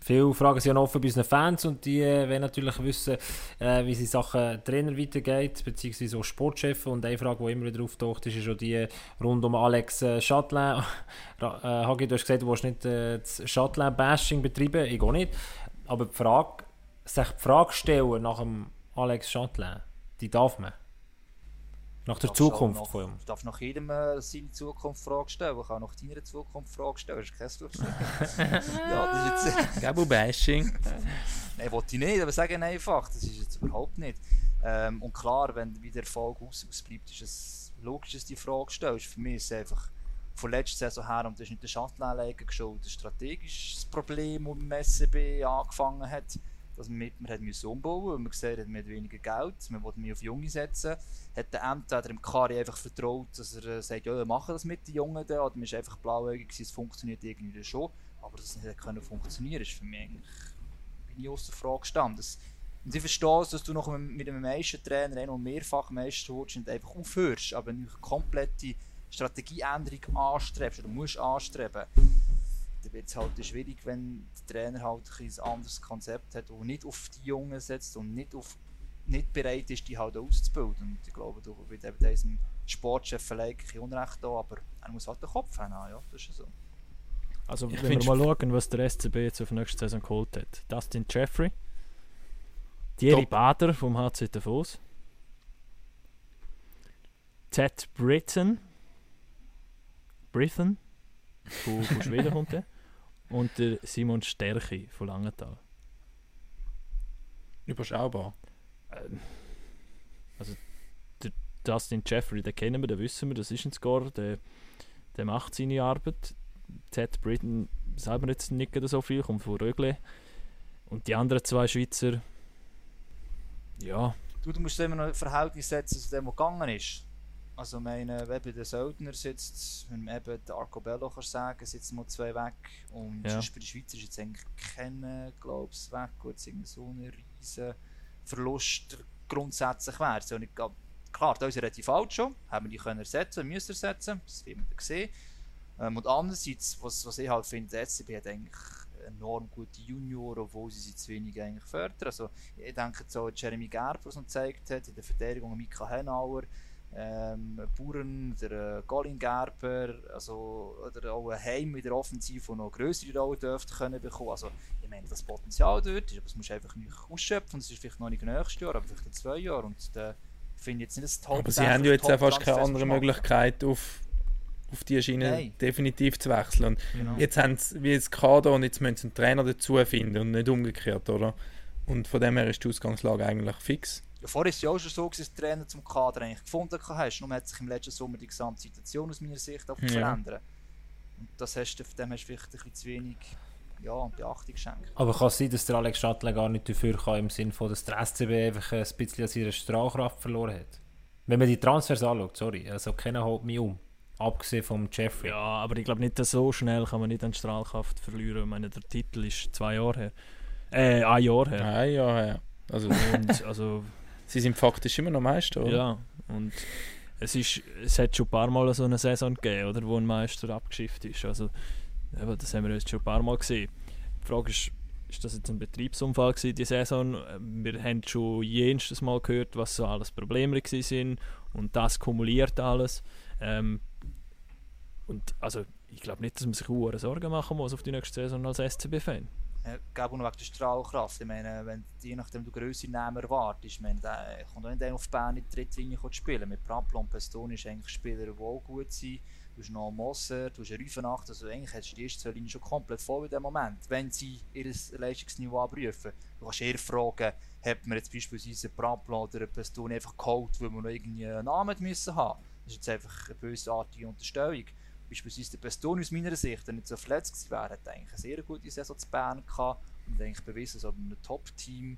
Viele Fragen sind offen bei unseren Fans und die äh, wollen natürlich wissen, äh, wie es in Sachen Trainer weitergeht, beziehungsweise auch Sportchef. Und eine Frage, die immer wieder auftaucht, ist, schon die rund um Alex äh, Chatelain. Äh, Hagi, du hast gesagt, du willst nicht äh, das Chatelain-Bashing betreiben, ich auch nicht. Aber die Frage, sich die Frage stellen nach dem Alex Chatelain, die darf man. Nach der Darfst auch Zukunft noch, von ihm. Ich darf nach jedem äh, seine Zukunft Frage stellen. Ich kann nach deiner Zukunft Frage stellen. Das ist kein Problem. ja, das ist jetzt... Gabo Bashing. Nein, wollte ich nicht, aber sagen einfach, das ist jetzt überhaupt nicht. Ähm, und klar, wenn wie der Erfolg aus, ausbleibt, ist es logisch, dass du die Frage stellst. Für mich ist es einfach von letzter Saison her, und das ist nicht der Schattenanleger geschaut, ein strategisches Problem, das im SCB angefangen hat, dass man mit man hat müssen umbauen weil man gesehen hat, man hat weniger Geld, man wollte mehr auf Junge setzen, hat der Ämter dem Kari einfach vertraut, dass er äh, sagt, ja, wir machen das mit den Jungen da, oder man ist einfach blauäugig es funktioniert irgendwie schon, aber dass es nicht können funktionieren, ist für mich eigentlich ich außer Frage gestanden. Und ich verstehe es, dass du noch mit, einem Meistertrainer noch mehrfach Meister wirst und einfach aufhörst, aber eine komplette Strategieänderung anstrebst oder musst anstreben, dann wird es halt schwierig, wenn der Trainer halt ein anderes Konzept hat, das nicht auf die Jungen setzt und nicht, auf, nicht bereit ist, die halt auszubilden. Und ich glaube, du wird eben diesem Sportchef vielleicht ein bisschen Unrecht da, aber er muss halt den Kopf haben, ja, das ist ja so. Also Ich wenn wir mal schauen, was der SCB jetzt auf nächste Saison geholt hat. Dustin Jeffrey, Thierry Top. Bader vom HC Davos, Ted Britton, Britton, von, von Schweden kommt der, und der Simon Stärchi von Langenthal. Überschaubar. Ähm, also der Dustin Jeffrey, den kennen wir, den wissen wir, das ist ein Scorer, der, der macht seine Arbeit. Ted Britton selber jetzt nicht so viel, kommt von Rögle. Und die anderen zwei Schweizer, ja, Du, du musst immer noch ein Verhältnis setzen zu dem, was gegangen ist. Also, meine, eben der Söldner sitzt, wenn man eben den Arcobello kann sagen, sitzen mal zwei weg. Und Ja. sonst bei den Schweizer ist jetzt eigentlich kein, glaube ich, weg. Gut, es ist so ein riesen Verlust grundsätzlich wäre. So nicht, klar, da ist relativ alt schon, haben wir die können ersetzen, müssen ersetzen, das wird man dann sehen. Ähm, und andererseits, was, was ich halt finde, der SCB hat eigentlich enorm gute Junioren, obwohl sie sie zu wenig eigentlich fördern. Also, ich denke an Jeremy Gerber, was er gezeigt hat, in der Verteidigung Mika Henauer, ähm, Buren, der äh, Colin Gerber, also, oder auch ein Heim in der Offensive, noch größere Rolle dürfte können bekommen. Also, ich meine, das Potenzial dort ist, aber das musst du einfach nicht ausschöpfen. Das ist vielleicht noch nicht nächstes Jahr, aber vielleicht in zwei Jahren. Und da finde jetzt nicht das Top. Aber sie haben ja jetzt auch fast keine andere Möglichkeit, auf, auf die Schiene Nein. definitiv zu wechseln. Und Genau. jetzt haben sie wie jetzt Kader und jetzt müssen sie einen Trainer dazu finden und nicht umgekehrt, oder? Und von dem her ist die Ausgangslage eigentlich fix. Ja, vorher war es ja auch schon so, dass der Trainer zum Kader eigentlich gefunden hast. Nur hat sich im letzten Sommer die gesamte Situation aus meiner Sicht auch Ja. verändern. Und das hast du, von dem hast du vielleicht ein bisschen zu wenig ja, Beachtung schenken. Aber kann es sein, dass der Alex Schattler gar nicht dafür kann, im Sinne von, dass der SCB einfach ein bisschen an seiner Strahlkraft verloren hat? Wenn man die Transfers anschaut, sorry, also keiner holt mich um. Abgesehen vom Jeffrey. Ja, aber ich glaube nicht, dass so schnell kann man nicht an Strahlkraft verlieren. Ich meine, der Titel ist zwei Jahre her. Äh, ein Jahr her. Ja, ja, ja. Also, Und also, sie sind faktisch immer noch Meister, oder? ja, und es, ist, es hat schon ein paar Mal so eine Saison gegeben, oder, wo ein Meister abgeschifft ist. Also, eben, das haben wir jetzt schon ein paar Mal gesehen. Die Frage ist, ist das jetzt ein Betriebsunfall gewesen, die Saison? Wir haben schon jenstes Mal gehört, was so alles Probleme sind und das kumuliert alles. Ähm, und also, ich glaube nicht, dass man sich Sorgen machen muss auf die nächste Saison als SCB-Fan. Noch wegen der Strahlkraft. Ich meine, wenn je nachdem du grössere Namen erwartest, ich der kommt auch nicht auf Bern in die dritte Linie zu spielen. Mit Pramplon und Pestoni ist eigentlich Spieler, die auch gut sind. Du hast noch Moser, du hast Rüfenacht, also eigentlich hast du die erste Linie schon komplett voll in dem Moment, wenn sie ihr Leistungsniveau abprüfen. Du kannst eher fragen, hat man jetzt beispielsweise Pramplon oder Pestoni einfach geholt, weil wir noch irgendwie einen Namen müssen haben. Das ist jetzt einfach eine bösartige Unterstellung. Beispielsweise der Pestoni aus meiner Sicht, wenn er nicht so verletzt gewesen wäre, hat eigentlich eine sehr gute Saison zu Bern gehabt und eigentlich bewiesen, dass ein Top-Team,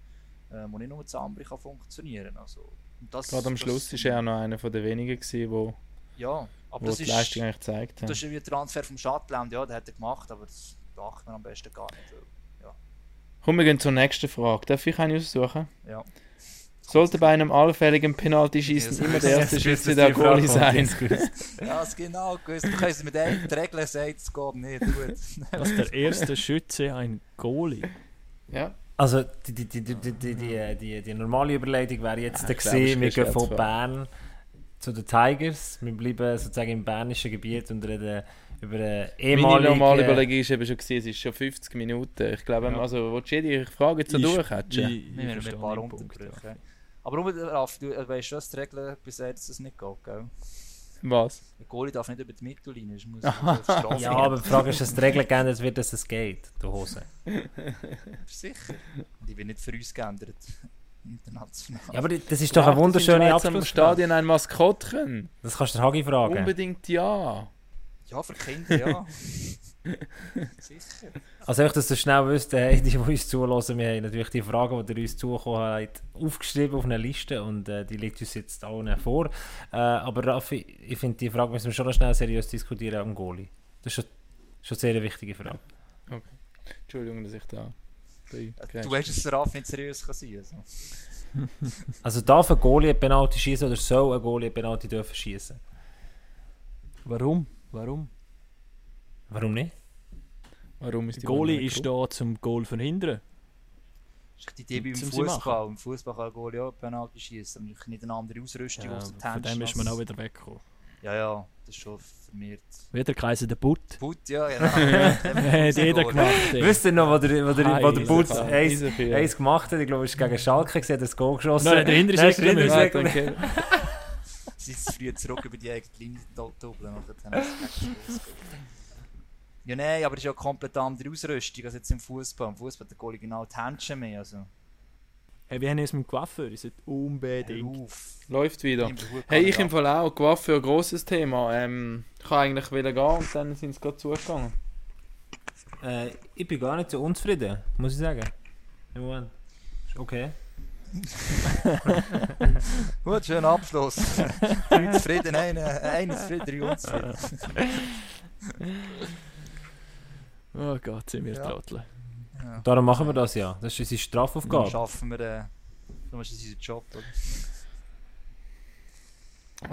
äh, wo nicht nur zu Ambri kann funktionieren. Also, und das, Gerade am das- Schluss war er auch noch einer von den wenigen, gewesen, wo, Ja, aber wo das die ist, Leistung eigentlich gezeigt haben. das ist wie ein Transfer vom Schattland, ja, den hat er gemacht, aber das beachtet man am besten gar nicht. weil- Komm, wir gehen zur nächsten Frage. Darf ich eine aussuchen? Ja. Sollte bei einem allfälligen Penalty-Schießen Ja, immer der erste Schütze der Goalie sein? Ja, das genau gewusst. Du kannst mit die Regel sagen, es geht nicht. Gut. Dass der erste Schütze ein Goalie. Ja. Also die, die, die, die, die, die, die, die, die normale Überlegung wäre jetzt Ja, ich gesehen, wir gehen von zu Bern zu den Tigers. Wir bleiben sozusagen im bernischen Gebiet und reden über eine Meine ehemalige... normale Überlegung ist eben schon gewesen, es ist schon 50 Minuten. Ich glaube, Ja. also, willst du jede Frage jetzt so Ich- durchhatchen? ich- ich Wir haben verstehe ein paar ja. Aber Ruben, Raff, du äh, weißt schon, dass die Regel besagt, dass es nicht geht, gell? Was? Der Goalie darf nicht über die Mittellinie, es muss Ja, aber die Frage ist, dass die Regel geändert wird, dass es geht, du Hose. Sicher. Die wird nicht für uns geändert. International. Ja, aber das ist doch Braucht eine es in wunderschöne Schweiz am Abschlussfrage. Stadion ein Maskottchen? Das kannst du Hagi fragen. Unbedingt ja. Ja, für Kinder, ja. Sicher. Also einfach, dass du schnell wisst, hey, die, die uns zulassen, wir haben natürlich die Fragen, die ihr uns zugekommen habt, aufgeschrieben auf einer Liste und äh, die liegt uns jetzt allen vor. Äh, aber Raffi, ich finde, die Frage müssen wir schon noch schnell seriös diskutieren am Goalie. Das ist schon, schon eine sehr wichtige Frage. Entschuldigung, dass ich da. bin. Du weißt, dass der Raff nicht seriös kann sein also. Also darf ein Goalie eine Penalty schießen oder soll ein Goalie eine Penalty dürfen schießen? Warum? Warum? Warum nicht? Warum ist Der die Goalie ist da zum Goal verhindern. Das ist die Idee beim. Fußball. Im Fußball kann ein Goalie auch Penalty schießen, aber nicht eine andere Ausrüstung, Ja, außer von dem ist man auch wieder weggekommen. Ja, ja, das ist schon vermehrt. Wieder kreisen der Butt. Put, ja, genau. Hat jeder gemacht. Wisst ihr noch, wo der, wo der, wo der Eishockey. eins, gemacht hat? Ich glaube, es ist gegen Schalke, gesehen, hat das Goal geschossen. Nein, der Hinter ist weg der. Sie sind früh zurück über die eigene Linie do- doppeln. nachher haben sie es weggestoßen. Ja, nein, aber es ist ja eine komplett andere Ausrüstung als jetzt im Fußball. Im Fußball hat der Goalie genau die Händchen mehr. Also, Hey, wie haben wir es mit dem Coiffeur? Sollte unbedingt. auf. Läuft wieder. Hey, ich im Fall auch. Coiffeur, ein grosses Thema. Ähm, ich kann eigentlich wollen gehen und dann sind sie gerade zugegangen. Äh, ich bin gar nicht so unzufrieden, muss ich sagen. Im Moment. Ist okay. Gut, schöner Abschluss. Drei zufrieden, einer, einer zufrieden, drei unzufrieden. Oh Gott, sind wir Ja. Trottel. Ja. Darum machen wir das ja. Das ist unsere Dann Strafaufgabe. schaffen wir äh, dann ist es unser Job. Oder?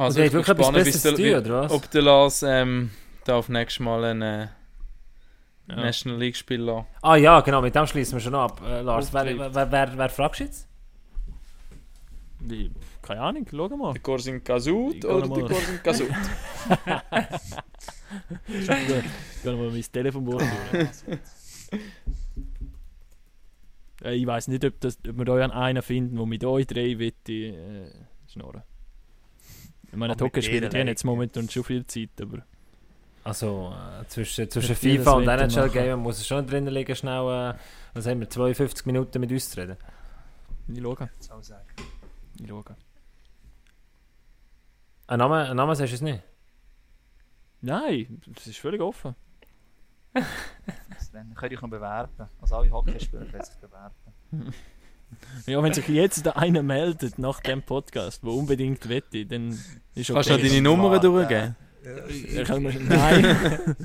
Also, ich bin gespannt, Besseres der- zu tun, oder was? ob der Lars ähm, darf nächstes Mal einen äh, Ja. National League Spieler. Ah ja, genau, mit dem schließen wir schon ab. Äh, Lars, wer, wer, wer, wer, fragst du jetzt? Keine Ahnung, schau mal. Der Corsin Kasut oder der Corsin Kasut? Ich kann mal mein Telefonbuch durch. Äh, Ich weiß nicht, ob, das, ob wir da einen finden, der mit euch drei will, äh, schnurren. Ich meine, Token spielt ja jetzt momentan schon viel Zeit, aber Also äh, zwischen, zwischen Wird FIFA und NHL. Game muss es schon drinnen liegen, schnell, äh, was haben wir, 52 Minuten mit uns zu reden. ich schaue. Ich schaue. Ein Name, ein Name sagst du es nicht? Nein, es ist völlig offen. Rennen. Könnt ihr euch noch bewerben. Also alle Hockeyspieler können sich bewerben. Ja, wenn sich jetzt da einer meldet nach dem Podcast, der unbedingt wette, dann ist Kannst du noch okay. deine Nummer durchgeben? Ja, kann man- Nein,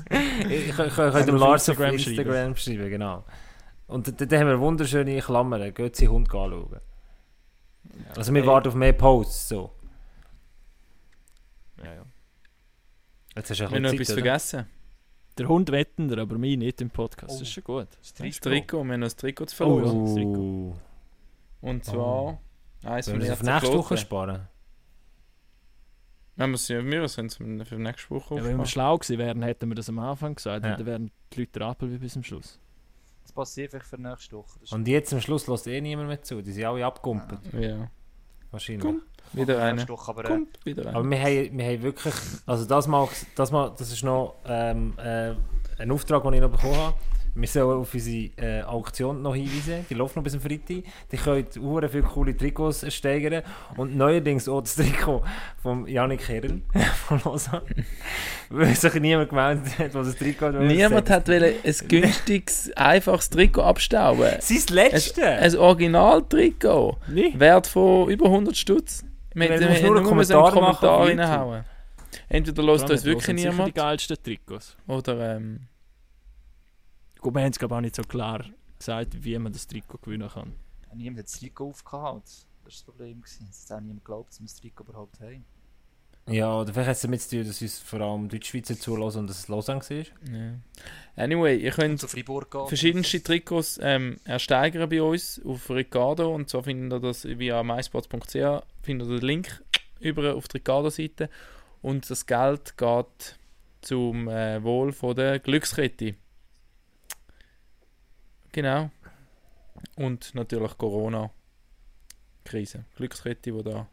Ich, ich, ich, ich könnte dem Lars auf Instagram Instagram, schreiben, genau. Und da, da haben wir wunderschöne Klammern. Geht sie Hund anschauen. Also wir Ey. warten auf mehr Posts. So. ja, ja. Jetzt hast du Wir ein haben noch bisschen etwas oder? vergessen. Der Hund wettender, aber mich nicht im Podcast. Oh. Das ist schon gut. Das Trikot, wir haben noch das Trikot zu Oh, verlosen. ja. das Trikot. Oh. Und zwar Oh. eins von wir das den auf nächste Woche sparen? Ja, wir sind wir sind es für nächste Woche Ja, wenn wir schlau gewesen wären, hätten wir das am Anfang gesagt. Ja. Und dann wären die Leute rappel wie bis zum Schluss. Das passiert vielleicht für nächste Woche. Das Und jetzt am Schluss lässt eh niemand mehr zu. Die sind alle abgumpelt. Ja, Wahrscheinlich. Komm. wieder nächste Woche, aber äh, Kommt wieder Aber einer. wir haben, wir haben wirklich, also das mal, das mal, das ist noch ähm, äh, ein Auftrag, den ich noch bekommen habe. Wir sollen auf unsere äh, Auktion noch hinweisen. Die läuft noch bis am Freitag. Die können hure viele coole Trikots steigern. Und neuerdings auch das Trikot von Janik Herren von Lausanne. Weil sich niemand gemeldet hat, was das Trikot Niemand hat wollen ein günstiges, einfaches Trikot abstauben. Sein Ein, letzte! ein Original-Trikot. Nee. Wert von über 100 Stutz. Wir musst nur einen nur müssen einen Kommentar Kommentar reinhauen. Entweder lässt uns wirklich die niemand geilsten Trikots. oder ähm, Gut, wir haben es glaube auch nicht so klar gesagt, wie man das Trikot gewinnen kann. niemand hat das Trikot aufgehauen. Das war das Problem. gewesen. Es hat auch niemand geglaubt, dass wir das Trikot überhaupt haben. Ja, oder vielleicht hat es damit zu tun, dass uns vor allem Deutschschweizer zulassen und dass es Lausanne war. ja. Anyway, ihr könnt Zu Fribourg gehen. verschiedenste Trikots ähm, ersteigern bei uns auf Ricardo und zwar findet ihr das via mysports.ch findet ihr den Link über auf die Ricardo-Seite und das Geld geht zum äh, Wohl von der Glückskette. Genau. Und natürlich Corona-Krise. Glückskette, die da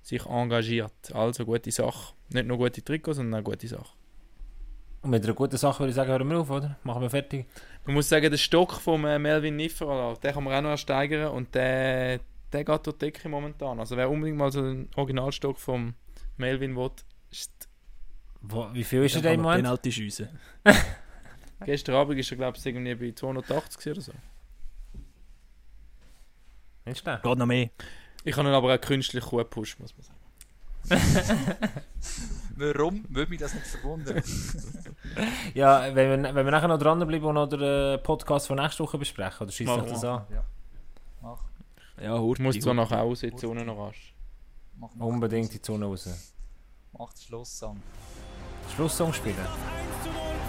sich engagiert. Also gute Sache. Nicht nur gute Trikots, sondern auch gute Sache. Und mit einer guten Sache würde ich sagen, hören wir auf, oder? Machen wir fertig. Man muss sagen, der Stock von äh, Melvin Niffer, den kann man auch noch ersteigern und der, der geht durch die Decke momentan. Also wer unbedingt mal so einen Originalstock vom Melvin will, ist Wo, wie viel ist er denn im Moment? Penalty schiessen. gestern Abend ist er glaube ich irgendwie bei 280 gewesen oder so. Nicht schlecht. Geht noch mehr. Ich habe ihn aber auch künstlich gut gepusht, muss man sagen. Warum würde mich das nicht verwundern? Ja, wenn wir, wenn wir nachher noch dranbleiben und noch den äh, Podcast von nächster Woche besprechen, oder schießt euch das an? Ja. Mach. Ja, Ich Hurti, muss zwar nachher aussitzen ohne noch rasch. Mach, mach, Unbedingt in die Zone raus. Mach den Schlusssong. Schlusssong spielen.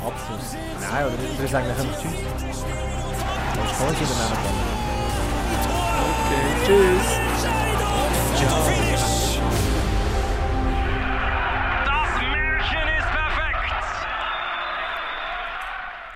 Absolut. Nou oder er is eigenlijk nog een Tschüss. Ich freue mich, wenn de kommt. Oké, tschüss.